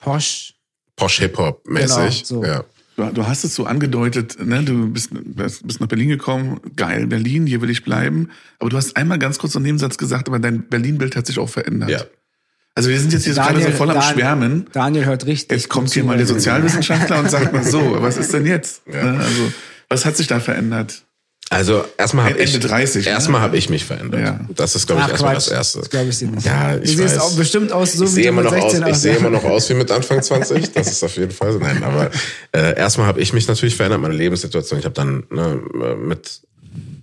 Posch. Posh Hip-Hop mäßig. Genau, so. Ja. Du, du hast es so angedeutet, ne? du bist, bist nach Berlin gekommen, geil, Berlin, hier will ich bleiben. Aber du hast einmal ganz kurz einen Nebensatz gesagt, aber dein Berlin-Bild hat sich auch verändert. Ja. Also wir sind jetzt hier Daniel- gerade so voll am Daniel- Schwärmen. Daniel hört richtig. Jetzt kommt hier mal der Sozialwissenschaftler und sagt mal so, was ist denn jetzt? Ne? Also, was hat sich da verändert? Also erstmal habe ich 30, ne? erstmal habe ich mich verändert. Ja. Das ist glaube ich Ach, erstmal Quatsch. das erste. Das glaube ich dir nicht. Ja, du ich siehst weiß. auch bestimmt aus, so ich wie sehe du immer mit noch aus, 16 ich sehe immer noch aus wie mit Anfang 20. Das ist auf jeden Fall so. Nein, aber äh, erstmal habe ich mich natürlich verändert, meine Lebenssituation. Ich habe dann ne, mit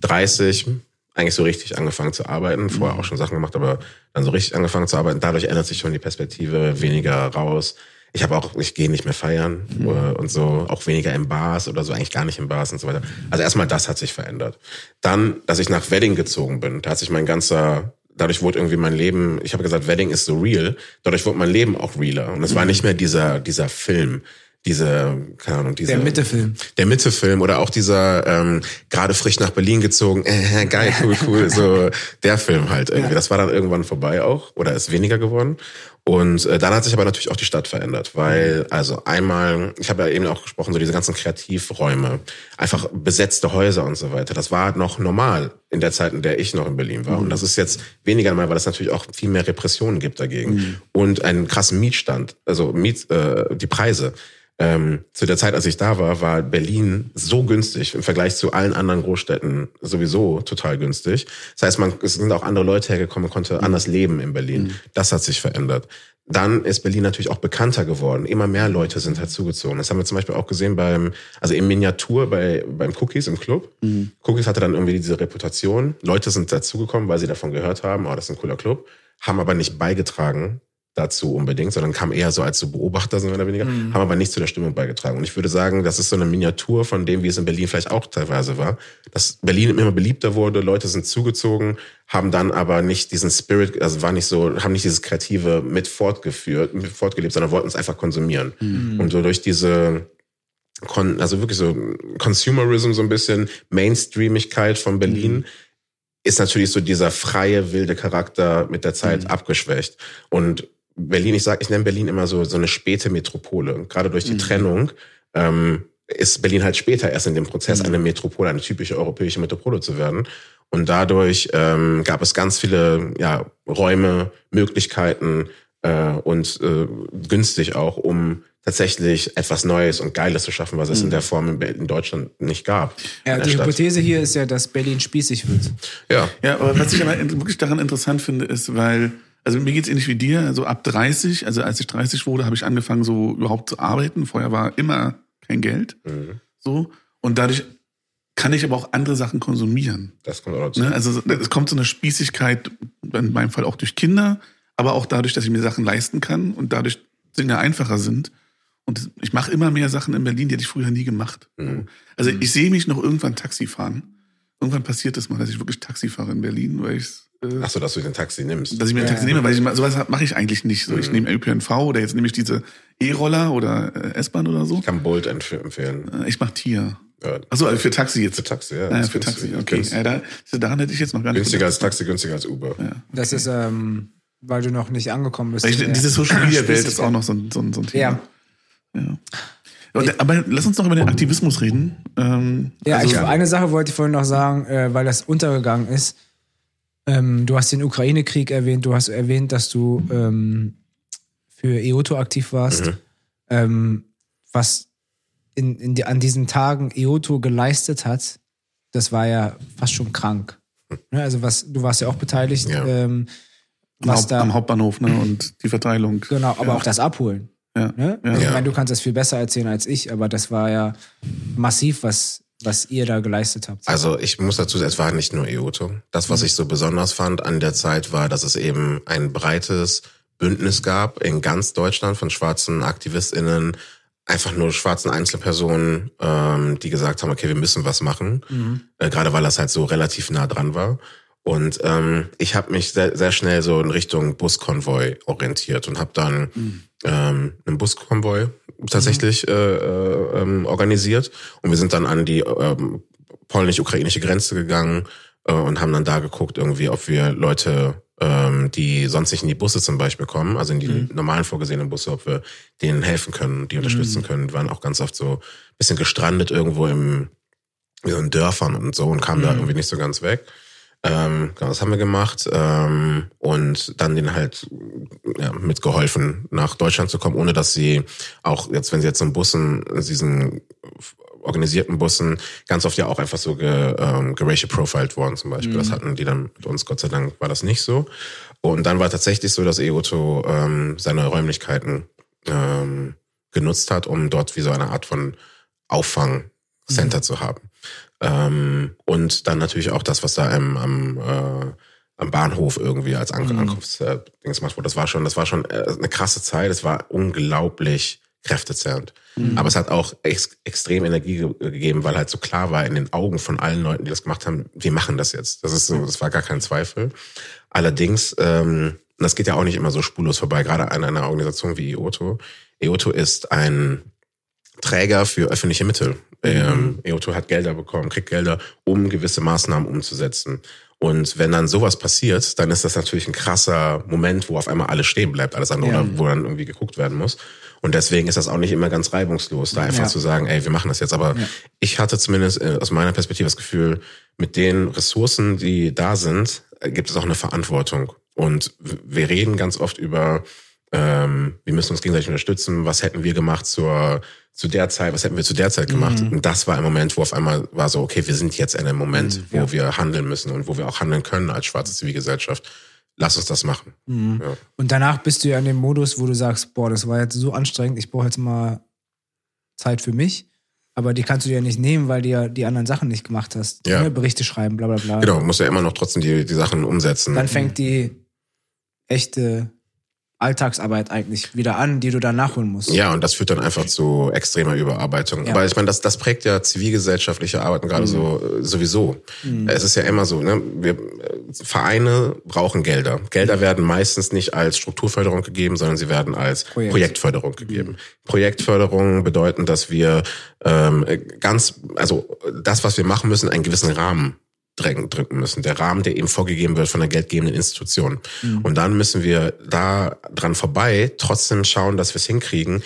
30 eigentlich so richtig angefangen zu arbeiten. Vorher auch schon Sachen gemacht, aber dann so richtig angefangen zu arbeiten. Dadurch ändert sich schon die Perspektive, weniger raus. Ich habe auch, ich gehe nicht mehr feiern äh, und so, auch weniger in Bars oder so, eigentlich gar nicht in Bars und so weiter. Also erstmal das hat sich verändert. Dann, dass ich nach Wedding gezogen bin, da hat sich mein ganzer, dadurch wurde irgendwie mein Leben, ich habe gesagt, Wedding ist so real, dadurch wurde mein Leben auch realer. Und es war nicht mehr dieser, dieser Film, diese, keine Ahnung, dieser Der Mittefilm. der Mittefilm oder auch dieser ähm, gerade frisch nach Berlin gezogen, äh, geil, cool, cool, so der Film halt irgendwie. Das war dann irgendwann vorbei auch oder ist weniger geworden. Und äh, dann hat sich aber natürlich auch die Stadt verändert, weil also einmal, ich habe ja eben auch gesprochen, so diese ganzen Kreativräume, einfach besetzte Häuser und so weiter. Das war noch normal in der Zeit, in der ich noch in Berlin war. Und das ist jetzt weniger normal, weil es natürlich auch viel mehr Repressionen gibt dagegen und einen krassen Mietstand, also Miet, äh, die Preise. Ähm, zu der Zeit, als ich da war, war Berlin so günstig im Vergleich zu allen anderen Großstädten sowieso total günstig. Das heißt, man, es sind auch andere Leute hergekommen, konnte anders leben in Berlin. Das hat sich verändert. Dann ist Berlin natürlich auch bekannter geworden. Immer mehr Leute sind dazugezogen. Das haben wir zum Beispiel auch gesehen beim, also im Miniatur bei, beim Cookies im Club. Cookies hatte dann irgendwie diese Reputation. Leute sind dazugekommen, weil sie davon gehört haben, oh, das ist ein cooler Club, haben aber nicht beigetragen dazu unbedingt, sondern kam eher so als so Beobachter, so mehr oder weniger, haben aber nicht zu der Stimmung beigetragen. Und ich würde sagen, das ist so eine Miniatur von dem, wie es in Berlin vielleicht auch teilweise war, dass Berlin immer beliebter wurde, Leute sind zugezogen, haben dann aber nicht diesen Spirit, also war nicht so, haben nicht dieses Kreative mit fortgeführt, mit fortgelebt, sondern wollten es einfach konsumieren. Und so durch diese Kon also wirklich so Consumerism so ein bisschen, Mainstreamigkeit von Berlin, ist natürlich so dieser freie, wilde Charakter mit der Zeit abgeschwächt. Und Berlin, ich sag, ich nenne Berlin immer so, so eine späte Metropole. Gerade durch die Trennung ähm, ist Berlin halt später erst in dem Prozess eine Metropole, eine typische europäische Metropole zu werden. Und dadurch ähm, gab es ganz viele ja, Räume, Möglichkeiten äh, und äh, günstig auch, um tatsächlich etwas Neues und Geiles zu schaffen, was es in der Form in, Deutschland nicht gab. Ja, die Stadt. Hypothese hier ist ja, dass Berlin spießig wird. Ja, Ja, aber was ich aber wirklich daran interessant finde, ist, weil, also mir geht's ähnlich wie dir, also ab 30, also als ich 30 wurde, habe ich angefangen, so überhaupt zu arbeiten. Vorher war immer kein Geld. Mhm. So. Und dadurch kann ich aber auch andere Sachen konsumieren. das kommt auch dazu. Ne? Also es kommt so eine Spießigkeit, in meinem Fall auch durch Kinder, aber auch dadurch, dass ich mir Sachen leisten kann und dadurch Dinge einfacher sind. Und ich mache immer mehr Sachen in Berlin, die hätte ich früher nie gemacht. Mhm. Also ich sehe mich noch irgendwann Taxi fahren. Irgendwann passiert es mal, dass ich wirklich Taxi fahre in Berlin, weil ich äh, Ach so, dass du den Taxi nimmst. dass ich mir ein Taxi nehme, weil ich sowas mache ich eigentlich nicht. So, Mhm. ich nehme ÖPNV oder jetzt nehme ich diese E-Roller oder äh, S-Bahn oder so. Ich kann Bolt empf empfehlen. Äh, Ich mache Tier. Ja, Achso, also für Taxi jetzt. für Taxi, ja. Ja, das für Taxi, günstig. okay. Ja, da, daran hätte ich jetzt noch gar nicht Günstiger als. Taxi, günstiger als Uber. Ja. Das ist, ähm, weil du noch nicht angekommen bist. Weil ich, in der diese Social Media Welt ist auch noch so ein, so ein, so ein Thema. Ja. Ja. Und, aber lass uns noch über den Aktivismus reden. Ähm, Ja, also, ich, eine Sache wollte ich vorhin noch sagen, äh, weil das untergegangen ist. Ähm, du hast den Ukraine-Krieg erwähnt, du hast erwähnt, dass du ähm, für EOTO aktiv warst. Mhm. Ähm, was in, in die, an diesen Tagen EOTO geleistet hat, das war ja fast schon krank. Ne, Also was, du warst ja auch beteiligt, Ja. ähm, am, was Haupt, da am Hauptbahnhof ne, und die Verteilung. Genau, aber ja. auch das Abholen. Ja. Ne? Ja. Ich meine, du kannst das viel besser erzählen als ich, aber das war ja massiv, was, was ihr da geleistet habt. Also ich muss dazu sagen, es war nicht nur EOTO. Das, was ich so besonders fand an der Zeit, war, dass es eben ein breites Bündnis gab in ganz Deutschland von schwarzen AktivistInnen, einfach nur schwarzen Einzelpersonen, ähm, die gesagt haben, okay, wir müssen was machen. Äh, gerade weil das halt so relativ nah dran war. Und ähm, ich habe mich sehr, sehr schnell so in Richtung Buskonvoi orientiert und habe dann ähm, einen Buskonvoi tatsächlich äh, äh, ähm, organisiert. Und wir sind dann an die ähm, polnisch-ukrainische Grenze gegangen äh, und haben dann da geguckt, irgendwie, ob wir Leute ähm, die sonst nicht in die Busse zum Beispiel kommen, also in die Mhm. normalen vorgesehenen Busse, ob wir denen helfen können, die unterstützen Mhm. können. Wir waren auch ganz oft so ein bisschen gestrandet irgendwo im in Dörfern und so und kamen da Mhm. irgendwie nicht so ganz weg. Ähm, genau, das haben wir gemacht ähm, und dann denen halt ja, mitgeholfen, nach Deutschland zu kommen, ohne dass sie auch jetzt, wenn sie jetzt in Bussen, in diesen organisierten Bussen, ganz oft ja auch einfach so ge, ähm, geracial profiled worden zum Beispiel. Das hatten die dann mit uns, Gott sei Dank war das nicht so. Und dann war tatsächlich so, dass EOTO ähm, seine Räumlichkeiten ähm, genutzt hat, um dort wie so eine Art von Auffangcenter zu haben. Ähm, und dann natürlich auch das, was da am, am, äh, am Bahnhof irgendwie als An Mhm. Ankunftsdings gemacht wurde. Das war schon, das war schon äh, eine krasse Zeit. Es war unglaublich kräftezerrend. Aber es hat auch ex extrem Energie ge gegeben, weil halt so klar war in den Augen von allen Leuten, die das gemacht haben, wir machen das jetzt. Das ist so, das war gar kein Zweifel. Allerdings, ähm, das geht ja auch nicht immer so spurlos vorbei, gerade an einer Organisation wie EOTO. EOTO ist ein Träger für öffentliche Mittel. Ähm, EOTO hat Gelder bekommen, kriegt Gelder, um gewisse Maßnahmen umzusetzen. Und wenn dann sowas passiert, dann ist das natürlich ein krasser Moment, wo auf einmal alles stehen bleibt, alles andere, Ja. oder wo dann irgendwie geguckt werden muss. Und deswegen ist das auch nicht immer ganz reibungslos, da einfach Ja. zu sagen, ey, wir machen das jetzt. Aber Ja. ich hatte zumindest äh, aus meiner Perspektive das Gefühl, mit den Ressourcen, die da sind, äh, gibt es auch eine Verantwortung. Und wir reden ganz oft über, ähm, wir müssen uns gegenseitig unterstützen, was hätten wir gemacht zur, zu der Zeit, was hätten wir zu der Zeit gemacht. Und das war ein Moment, wo auf einmal war so, okay, wir sind jetzt in einem Moment, wo ja. wir handeln müssen und wo wir auch handeln können als schwarze Zivilgesellschaft. Lass uns das machen. Mhm. Ja. Und danach bist du ja in dem Modus, wo du sagst, boah, das war jetzt so anstrengend, ich brauche jetzt mal Zeit für mich. Aber die kannst du dir ja nicht nehmen, weil du ja die anderen Sachen nicht gemacht hast. Ja. Ne? Berichte schreiben, bla bla bla. Genau, muss ja immer noch trotzdem die, die Sachen umsetzen. Dann fängt die echte Alltagsarbeit eigentlich wieder an, die du dann nachholen musst. Ja, und das führt dann einfach zu extremer Überarbeitung. Ja. Aber ich meine, das, das prägt ja zivilgesellschaftliche Arbeiten gerade so äh, sowieso. Es ist ja immer so, ne? Wir, äh, Vereine brauchen Gelder. Gelder werden meistens nicht als Strukturförderung gegeben, sondern sie werden als Projekt. Projektförderung gegeben. Projektförderung bedeuten, dass wir ähm, ganz, also das, was wir machen müssen, einen gewissen Rahmen drücken müssen. Der Rahmen, der eben vorgegeben wird von der geldgebenden Institution. Und dann müssen wir da dran vorbei trotzdem schauen, dass wir es hinkriegen,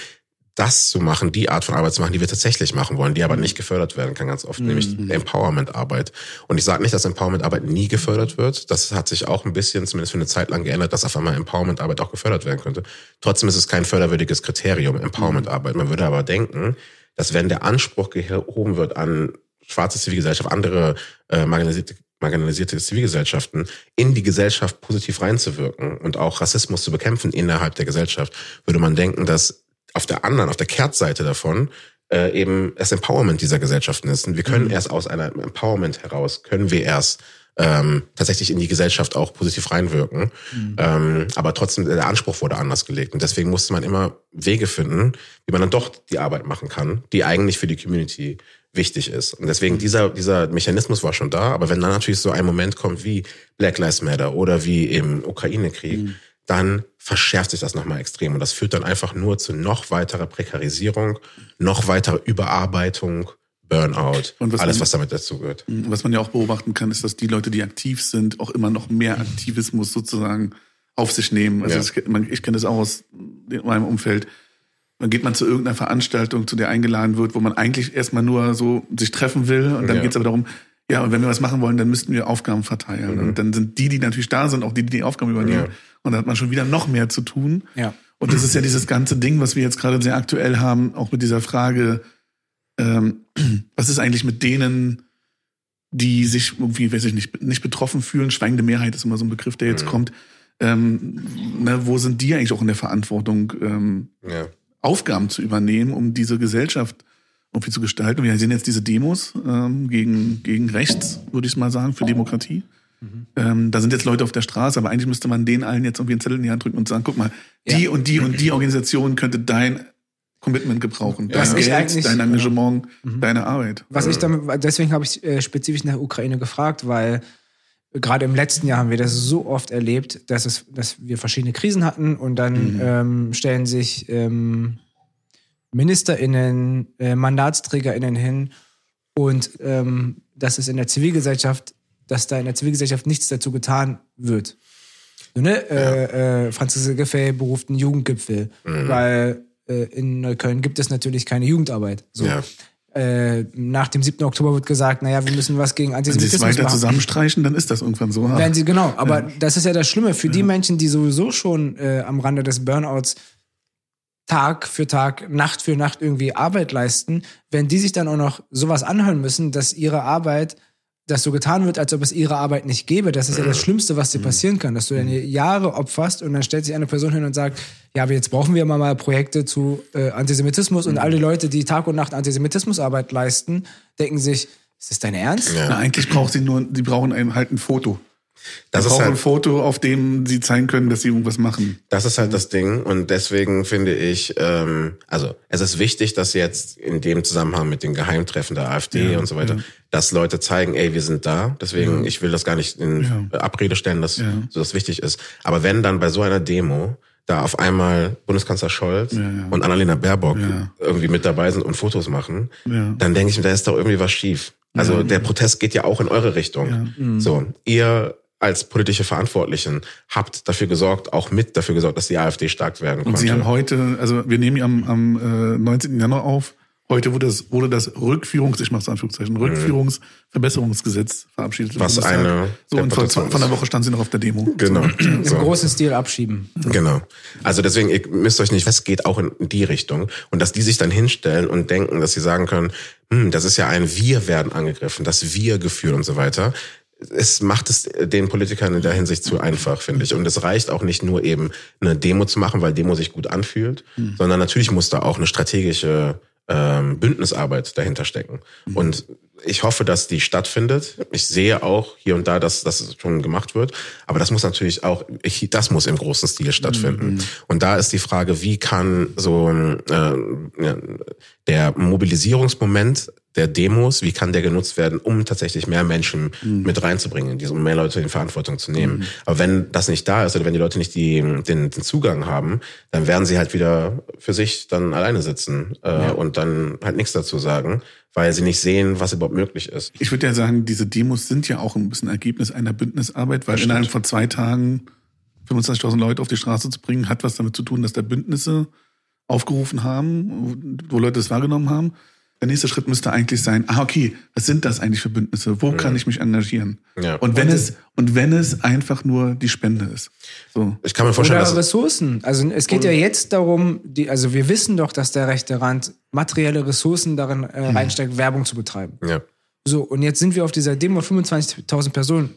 das zu machen, die Art von Arbeit zu machen, die wir tatsächlich machen wollen, die aber nicht gefördert werden kann ganz oft, nämlich Empowerment-Arbeit. Und ich sage nicht, dass Empowerment-Arbeit nie gefördert wird. Das hat sich auch ein bisschen, zumindest für eine Zeit lang geändert, dass auf einmal Empowerment-Arbeit auch gefördert werden könnte. Trotzdem ist es kein förderwürdiges Kriterium, Empowerment-Arbeit. Man würde aber denken, dass wenn der Anspruch gehoben wird an schwarze Zivilgesellschaft, andere äh, marginalisierte, marginalisierte Zivilgesellschaften, in die Gesellschaft positiv reinzuwirken und auch Rassismus zu bekämpfen innerhalb der Gesellschaft, würde man denken, dass auf der anderen, auf der Kehrtseite davon, äh, eben das Empowerment dieser Gesellschaften ist. Und wir können erst aus einem Empowerment heraus, können wir erst ähm, tatsächlich in die Gesellschaft auch positiv reinwirken. Ähm, aber trotzdem, der Anspruch wurde anders gelegt. Und deswegen musste man immer Wege finden, wie man dann doch die Arbeit machen kann, die eigentlich für die Community wichtig ist. Und deswegen dieser, dieser Mechanismus war schon da. Aber wenn dann natürlich so ein Moment kommt wie Black Lives Matter oder wie im Ukraine-Krieg, dann verschärft sich das nochmal extrem. Und das führt dann einfach nur zu noch weiterer Prekarisierung, noch weiterer Überarbeitung, Burnout, Und was alles, man- was damit dazugehört. Was man ja auch beobachten kann, ist, dass die Leute, die aktiv sind, auch immer noch mehr Aktivismus sozusagen auf sich nehmen. Also Ja. man, ich kenne das auch aus meinem Umfeld. Dann geht man zu irgendeiner Veranstaltung, zu der eingeladen wird, wo man eigentlich erstmal nur so sich treffen will. Und dann Ja. geht's aber darum, ja, und wenn wir was machen wollen, dann müssten wir Aufgaben verteilen. Und dann sind die, die natürlich da sind, auch die, die die Aufgaben übernehmen. Mhm. Ja. Und dann hat man schon wieder noch mehr zu tun. Ja. Und das ist ja dieses ganze Ding, was wir jetzt gerade sehr aktuell haben, auch mit dieser Frage, ähm, was ist eigentlich mit denen, die sich irgendwie, weiß ich nicht, nicht betroffen fühlen? Schweigende Mehrheit ist immer so ein Begriff, der jetzt Mhm. kommt. Ähm, ne, wo sind die eigentlich auch in der Verantwortung, ähm, Ja. Aufgaben zu übernehmen, um diese Gesellschaft irgendwie zu gestalten? Wir sehen jetzt diese Demos ähm, gegen, gegen rechts, würde ich mal sagen, für Demokratie. Ähm, da sind jetzt Leute auf der Straße, aber eigentlich müsste man denen allen jetzt irgendwie einen Zettel in die Hand drücken und sagen, guck mal, die Ja. und die und die Organisation könnte dein Commitment gebrauchen. Was Dein Geld, dein Engagement, Mhm. deine Arbeit. Was ich damit, deswegen habe ich äh, spezifisch nach Ukraine gefragt, weil gerade im letzten Jahr haben wir das so oft erlebt, dass es, dass wir verschiedene Krisen hatten und dann Mhm. ähm, stellen sich ähm, MinisterInnen, äh, MandatsträgerInnen hin und ähm, dass es in der Zivilgesellschaft, dass da in der Zivilgesellschaft nichts dazu getan wird. So, ne? Äh, äh, Franziska Giffey beruft einen Jugendgipfel, Mhm. weil äh, in Neukölln gibt es natürlich keine Jugendarbeit. So. Ja. Äh, nach dem 7. Oktober wird gesagt, naja, wir müssen was gegen Wenn sie es Antisemitismus weiter machen. zusammenstreichen, dann ist das irgendwann so. Werden sie, genau, aber das ist ja das Schlimme. Für die Menschen, die sowieso schon äh, am Rande des Burnouts Tag für Tag, Nacht für Nacht irgendwie Arbeit leisten, wenn die sich dann auch noch sowas anhören müssen, dass ihre Arbeit, dass so getan wird, als ob es ihre Arbeit nicht gäbe, das ist ja das Schlimmste, was dir passieren kann, dass du deine Jahre opferst und dann stellt sich eine Person hin und sagt, ja, aber jetzt brauchen wir mal, mal Projekte zu äh, Antisemitismus und alle Leute, die Tag und Nacht Antisemitismusarbeit leisten, denken sich, ist das dein Ernst? Ja. Na, eigentlich braucht sie nur, sie brauchen ein, halt ein Foto. Das sie ist brauchen ein halt, Foto, auf dem sie zeigen können, dass sie irgendwas machen. das ist halt das Ding und deswegen finde ich, ähm, also es ist wichtig, dass jetzt in dem Zusammenhang mit den Geheimtreffen der AfD Ja, und so weiter, ja. dass Leute zeigen, ey, wir sind da. Deswegen, ich will das gar nicht in Ja. Abrede stellen, dass Ja. so das wichtig ist. Aber wenn dann bei so einer Demo da auf einmal Bundeskanzler Scholz ja. und Annalena Baerbock Ja. irgendwie mit dabei sind und Fotos machen, Ja. dann denke ich mir, da ist doch irgendwie was schief. Also Ja. der Protest geht ja auch in eure Richtung. So, ihr als politische Verantwortlichen habt dafür gesorgt, auch mit dafür gesorgt, dass die AfD stark werden Und konnte. sie haben heute, also wir nehmen ja am, am äh, 19. Januar auf. Heute wurde das, wurde das Rückführungs, ich mache Anführungszeichen, Rückführungsverbesserungsgesetz verabschiedet. im Was eine So, und vor, der ist. Woche stand sie noch auf der Demo. Genau. Im So. großen Stil abschieben. Genau. Also deswegen, ihr müsst euch nicht, es geht auch in die Richtung. Und dass die sich dann hinstellen und denken, dass sie sagen können, hm, das ist ja ein Wir werden angegriffen, das Wir-Gefühl und so weiter. Es macht es den Politikern in der Hinsicht zu einfach, finde ich. Und es reicht auch nicht nur eben eine Demo zu machen, weil Demo sich gut anfühlt, sondern natürlich muss da auch eine strategische ähm, Bündnisarbeit dahinter stecken. Und ich hoffe, dass die stattfindet. Ich sehe auch hier und da, dass das schon gemacht wird. Aber das muss natürlich auch, ich, das muss im großen Stil stattfinden. Und da ist die Frage, wie kann so äh, ja, der Mobilisierungsmoment der Demos, wie kann der genutzt werden, um tatsächlich mehr Menschen mit reinzubringen, um mehr Leute in Verantwortung zu nehmen. Aber wenn das nicht da ist oder wenn die Leute nicht die, den, den Zugang haben, dann werden sie halt wieder für sich dann alleine sitzen äh, und dann halt nichts dazu sagen, weil sie nicht sehen, was überhaupt möglich ist. Ich würde ja sagen, diese Demos sind ja auch ein bisschen Ergebnis einer Bündnisarbeit, weil innerhalb von zwei Tagen 25.000 Leute auf die Straße zu bringen, hat was damit zu tun, dass da Bündnisse aufgerufen haben, wo Leute es wahrgenommen haben. Der nächste Schritt müsste eigentlich sein, ah, okay, was sind das eigentlich für Bündnisse? Wo kann ich mich engagieren? Ja. Und wenn es, und wenn es einfach nur die Spende ist. So. Ich kann mir vorstellen, Oder Ressourcen. Also es geht ja jetzt darum, die, also wir wissen doch, dass der rechte Rand materielle Ressourcen darin äh, reinsteckt, Werbung zu betreiben. ja. So, und jetzt sind wir auf dieser Demo 25.000 Personen.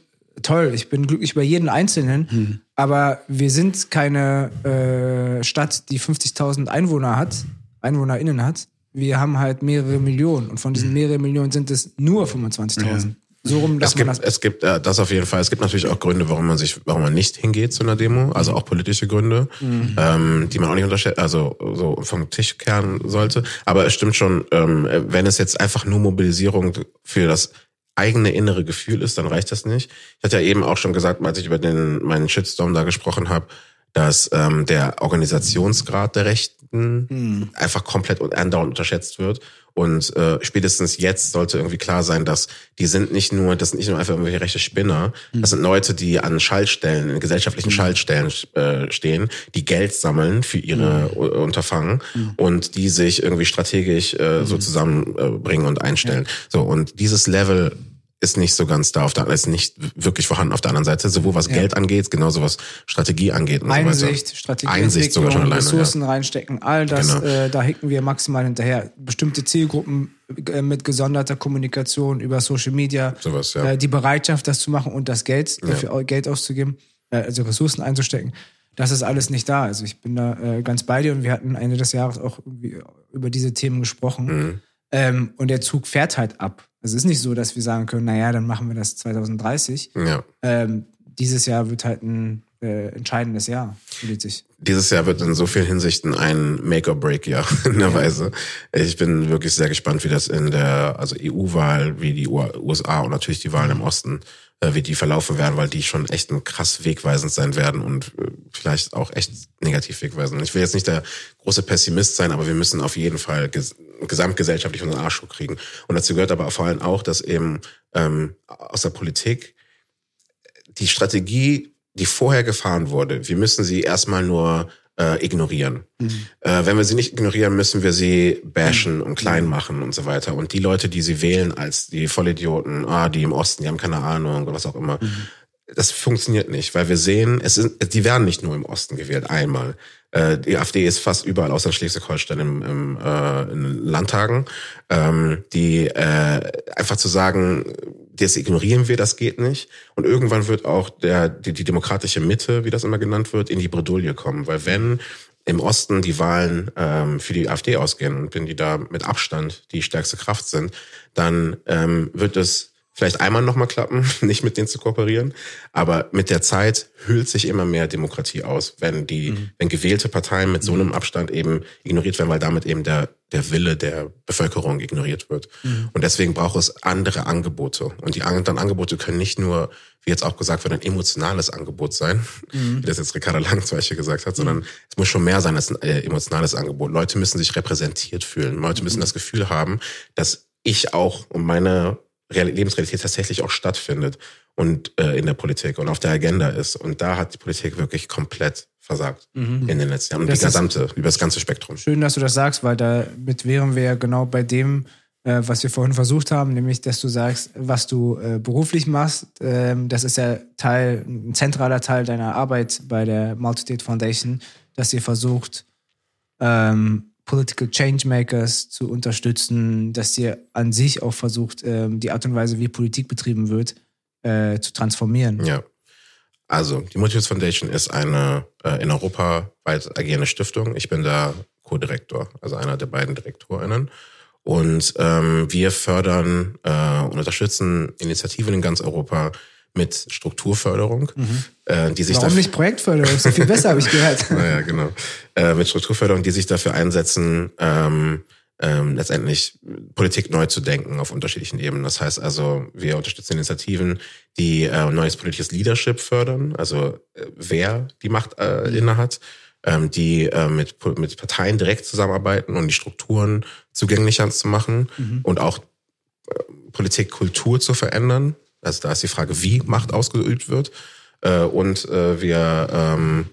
Toll, ich bin glücklich bei jedem Einzelnen, aber wir sind keine äh, Stadt, die 50.000 Einwohner hat, EinwohnerInnen hat. Wir haben halt mehrere Millionen und von diesen mehreren Millionen sind es nur 25.000. So rum Es gibt, das. es gibt äh, das auf jeden Fall. Es gibt natürlich auch Gründe, warum man sich, warum man nicht hingeht zu einer Demo, also auch politische Gründe, ähm, die man auch nicht unterschätzt, also so vom Tisch kehren sollte. Aber es stimmt schon, ähm, wenn es jetzt einfach nur Mobilisierung für das eigene innere Gefühl ist, dann reicht das nicht. Ich hatte ja eben auch schon gesagt, als ich über den meinen Shitstorm da gesprochen habe, dass ähm, der Organisationsgrad der Rechten einfach komplett und andauernd unterschätzt wird. Und äh, spätestens jetzt sollte irgendwie klar sein, dass die sind nicht nur, das sind nicht nur einfach irgendwelche rechte Spinner, das sind Leute, die an Schaltstellen, in gesellschaftlichen Schaltstellen äh, stehen, die Geld sammeln für ihre U- Unterfangen und die sich irgendwie strategisch äh, so zusammenbringen äh, bringen und einstellen. So und dieses Level ist nicht so ganz da auf der ist nicht wirklich vorhanden auf der anderen Seite, sowohl was Geld angeht, genauso was Strategie angeht und so Einsicht, weiter. Strategie, Einsicht sogar schon alleine. Ressourcen reinstecken, all das, Genau. äh, da hicken wir maximal hinterher. Bestimmte Zielgruppen äh, mit gesonderter Kommunikation über Social Media, Sowas, ja. äh, die Bereitschaft, das zu machen und das Geld, dafür au- Geld auszugeben, äh, also Ressourcen einzustecken. Das ist alles nicht da. Also ich bin da äh, ganz bei dir und wir hatten Ende des Jahres auch über diese Themen gesprochen. Mhm. Ähm, und der Zug fährt halt ab. Es ist nicht so, dass wir sagen können, naja, dann machen wir das 2030. Ja. ja. Ähm, dieses Jahr wird halt ein äh, entscheidendes Jahr politisch. Dieses Jahr wird in so vielen Hinsichten ein Make-or-Break-Jahr in der Weise. Ich bin wirklich sehr gespannt, wie das in der also EU-Wahl, wie die USA und natürlich die Wahlen im Osten, wie die verlaufen werden, weil die schon echt ein krass wegweisend sein werden und äh, vielleicht auch echt negativ wegweisend. Ich will jetzt nicht der große Pessimist sein, aber wir müssen auf jeden Fall ges gesamtgesellschaftlich unseren Arsch kriegen. Und dazu gehört aber vor allem auch, dass eben ähm, aus der Politik die Strategie die vorher gefahren wurde, wir müssen sie erstmal nur äh, ignorieren. Mhm. Äh, wenn wir sie nicht ignorieren, müssen wir sie bashen und klein machen und so weiter. Und die Leute, die sie wählen als die Vollidioten, ah, die im Osten, die haben keine Ahnung oder was auch immer, mhm. das funktioniert nicht, weil wir sehen, es sind, die werden nicht nur im Osten gewählt, einmal. Äh, die AfD ist fast überall außer Schleswig-Holstein im, im äh, in Landtagen. Ähm, die äh, einfach zu sagen, das ignorieren wir, das geht nicht. Und irgendwann wird auch der, die, die demokratische Mitte, wie das immer genannt wird, in die Bredouille kommen. Weil wenn im Osten die Wahlen ähm, für die AfD ausgehen und wenn die da mit Abstand die stärkste Kraft sind, dann ähm, wird es vielleicht einmal nochmal klappen, nicht mit denen zu kooperieren. Aber mit der Zeit hüllt sich immer mehr Demokratie aus, wenn die, mhm. wenn gewählte Parteien mit so einem Abstand eben ignoriert werden, weil damit eben der, der Wille der Bevölkerung ignoriert wird. Mhm. Und deswegen braucht es andere Angebote. Und die anderen Angebote können nicht nur, wie jetzt auch gesagt wird, ein emotionales Angebot sein, mhm. wie das jetzt Ricarda Lang zum Beispiel gesagt hat, sondern mhm. es muss schon mehr sein als ein äh, emotionales Angebot. Leute müssen sich repräsentiert fühlen. Leute müssen mhm. das Gefühl haben, dass ich auch und meine Lebensrealität tatsächlich auch stattfindet und äh, in der Politik und auf der Agenda ist. Und da hat die Politik wirklich komplett versagt mhm. in den letzten Jahren. Das die gesamte, über das ganze Spektrum. Schön, dass du das sagst, weil damit wären wir ja genau bei dem, äh, was wir vorhin versucht haben, nämlich, dass du sagst, was du äh, beruflich machst. Ähm, das ist ja Teil, ein zentraler Teil deiner Arbeit bei der Multistate Foundation, dass ihr versucht, ähm, Political Changemakers zu unterstützen, dass ihr an sich auch versucht, ähm, die Art und Weise, wie Politik betrieben wird, äh, zu transformieren. Ja. Also, die Multitudes Foundation ist eine äh, in Europa weit agierende Stiftung. Ich bin da Co-Direktor, also einer der beiden DirektorInnen. Und ähm, wir fördern äh, und unterstützen Initiativen in ganz Europa, mit Strukturförderung, mhm. äh, die sich Warum nicht Projektförderung? Ist viel besser, habe ich gehört. naja, genau. Äh, mit Strukturförderung, die sich dafür einsetzen, ähm, ähm, letztendlich Politik neu zu denken auf unterschiedlichen Ebenen. Das heißt also, wir unterstützen Initiativen, die äh, neues politisches Leadership fördern, also äh, wer die Macht äh, mhm. innehat, ähm, die äh, mit, mit Parteien direkt zusammenarbeiten und die Strukturen zugänglicher zu machen mhm. und auch äh, Politikkultur zu verändern. Also da ist die Frage, wie Macht ausgeübt wird. Äh, und äh, wir ähm,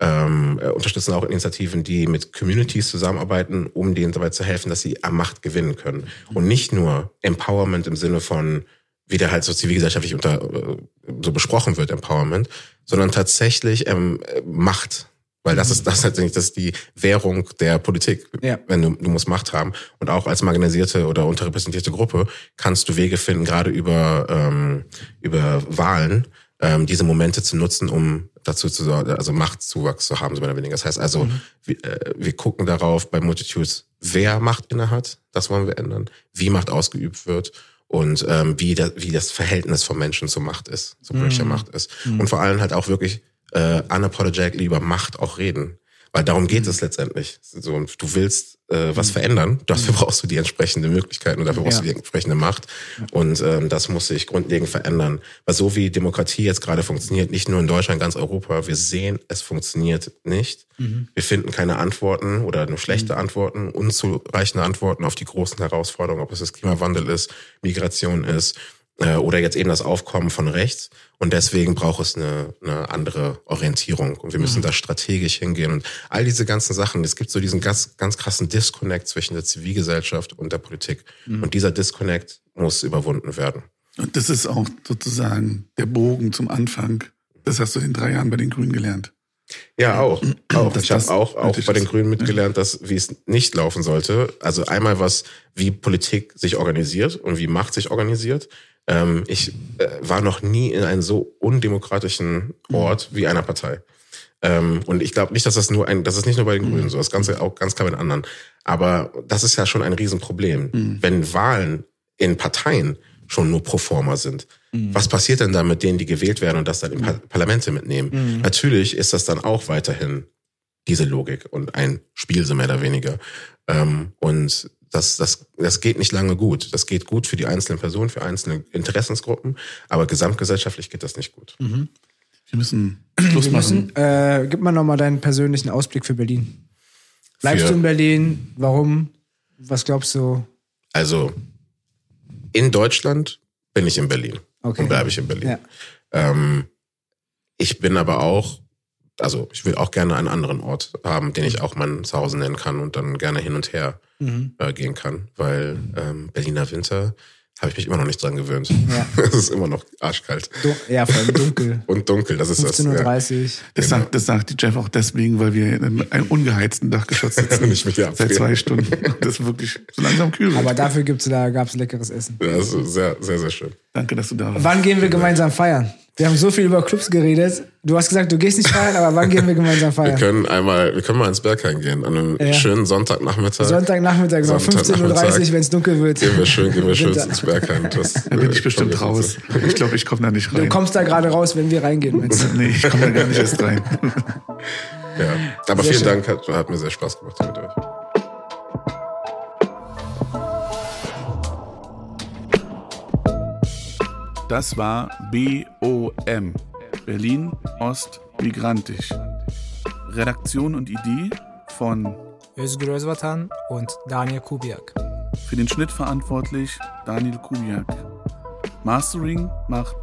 ähm, unterstützen auch Initiativen, die mit Communities zusammenarbeiten, um denen dabei zu helfen, dass sie an Macht gewinnen können. Und nicht nur Empowerment im Sinne von, wie der halt so zivilgesellschaftlich unter äh, so besprochen wird, Empowerment, sondern tatsächlich ähm, Macht weil das ist das letztendlich das ist die Währung der Politik. Ja. Wenn du, du musst Macht haben. Und auch als marginalisierte oder unterrepräsentierte Gruppe kannst du Wege finden, gerade über, ähm, über Wahlen, ähm, diese Momente zu nutzen, um dazu zu also Machtzuwachs zu haben, so mehr oder weniger. Das heißt also, mhm. wir, äh, wir gucken darauf bei Multitudes, wer Macht inne hat, das wollen wir ändern, wie Macht ausgeübt wird und ähm, wie, da, wie das Verhältnis von Menschen zur Macht ist, zu politischer mhm. Macht ist. Mhm. Und vor allem halt auch wirklich äh, unapologetically über Macht auch reden. Weil darum geht es letztendlich. So, und du willst äh, was mhm. verändern, dafür mhm. brauchst du die entsprechenden Möglichkeiten und dafür brauchst ja. du die entsprechende Macht. Und ähm, das muss sich grundlegend verändern. Weil so wie Demokratie jetzt gerade funktioniert, nicht nur in Deutschland, ganz Europa, wir sehen, es funktioniert nicht. Mhm. Wir finden keine Antworten oder nur schlechte mhm. Antworten, unzureichende Antworten auf die großen Herausforderungen, ob es das Klimawandel ist, Migration ist äh, oder jetzt eben das Aufkommen von rechts. Und deswegen braucht es eine, eine andere Orientierung. Und wir müssen mhm. da strategisch hingehen. Und all diese ganzen Sachen, es gibt so diesen ganz, ganz krassen Disconnect zwischen der Zivilgesellschaft und der Politik. Mhm. Und dieser Disconnect muss überwunden werden. Und das ist auch sozusagen der Bogen zum Anfang. Das hast du in drei Jahren bei den Grünen gelernt. Ja, auch. auch. ich habe auch, auch bei den Grünen mitgelernt, dass wie es nicht laufen sollte. Also einmal was, wie Politik sich organisiert und wie Macht sich organisiert. Ähm, ich äh, war noch nie in einem so undemokratischen Ort wie einer Partei. Ähm, und ich glaube nicht, dass das nur ein, das ist nicht nur bei den Grünen so, das Ganze auch ganz klar bei den anderen. Aber das ist ja schon ein Riesenproblem. Mhm. Wenn Wahlen in Parteien schon nur pro forma sind. Mhm. Was passiert denn da mit denen, die gewählt werden und das dann in Par Parlamente mitnehmen? Mhm. Natürlich ist das dann auch weiterhin diese Logik und ein Spiel so mehr oder weniger. Ähm, und das, das, das geht nicht lange gut. Das geht gut für die einzelnen Personen, für einzelne Interessensgruppen, aber gesamtgesellschaftlich geht das nicht gut. Mhm. Wir müssen Schluss Wir müssen, äh, gib mal nochmal deinen persönlichen Ausblick für Berlin. Bleibst für, du in Berlin? Warum? Was glaubst du? Also, in Deutschland bin ich in Berlin. Okay. Und bleibe ich in Berlin. Ja. Ähm, Ich bin aber auch, also ich will auch gerne einen anderen Ort haben, den ich auch mein Zuhause nennen kann und dann gerne hin und her Mhm. äh, gehen kann, weil ähm, Berliner Winter habe ich mich immer noch nicht dran gewöhnt. Ja. es ist immer noch arschkalt Du ja, vor allem dunkel. und dunkel. Das ist das. 15.30 Uhr. Das, sagt, das sagt die Jeff auch deswegen, weil wir in einem ungeheizten Dachgeschoss sitzen. Nicht mit Seit zwei Stunden. Das ist wirklich so langsam kühl. Aber dafür gibt's da gab's leckeres Essen. Ja, das ist sehr, sehr, sehr schön. Danke, dass du da warst. Wann gehen wir gemeinsam feiern? Wir haben so viel über Clubs geredet. Du hast gesagt, du gehst nicht feiern, aber wann gehen wir gemeinsam Wir feiern? können einmal, wir können mal ins Berghain gehen, an einem Ja. schönen Sonntagnachmittag. Sonntagnachmittag, genau, 15.30 Uhr, wenn es dunkel wird. Gehen wir schön, gehen wir schön ins Berghain. Das, Da bin ich bestimmt raus. Ich glaube, ich komme da nicht Du rein. kommst da gerade raus, wenn wir reingehen, meinst du? Nee, ich komme da gar nicht erst rein. Ja. Aber Sehr vielen schön. Dank, hat, hat mir sehr Spaß gemacht mit euch. Das war BOM. Berlin Ost Migrantisch. Redaktion und Idee von Özgür Özvatan und Daniel Kubiak. für den Schnitt verantwortlich Daniel Kubiak. Mastering macht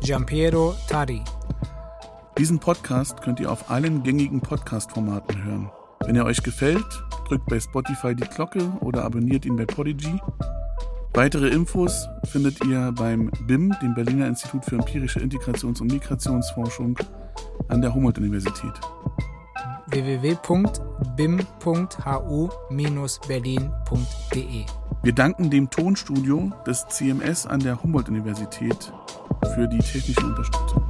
Giampiero Tari. Diesen Podcast könnt ihr auf allen gängigen Podcast-Formaten hören. Wenn er euch gefällt, drückt bei Spotify die Glocke oder abonniert ihn bei Podigy. Weitere Infos findet ihr beim BIM, dem Berliner Institut für empirische Integrations- und Migrationsforschung an der Humboldt-Universität. www.bim.hu-berlin.de Wir danken dem Tonstudio des CMS an der Humboldt-Universität für die technische Unterstützung.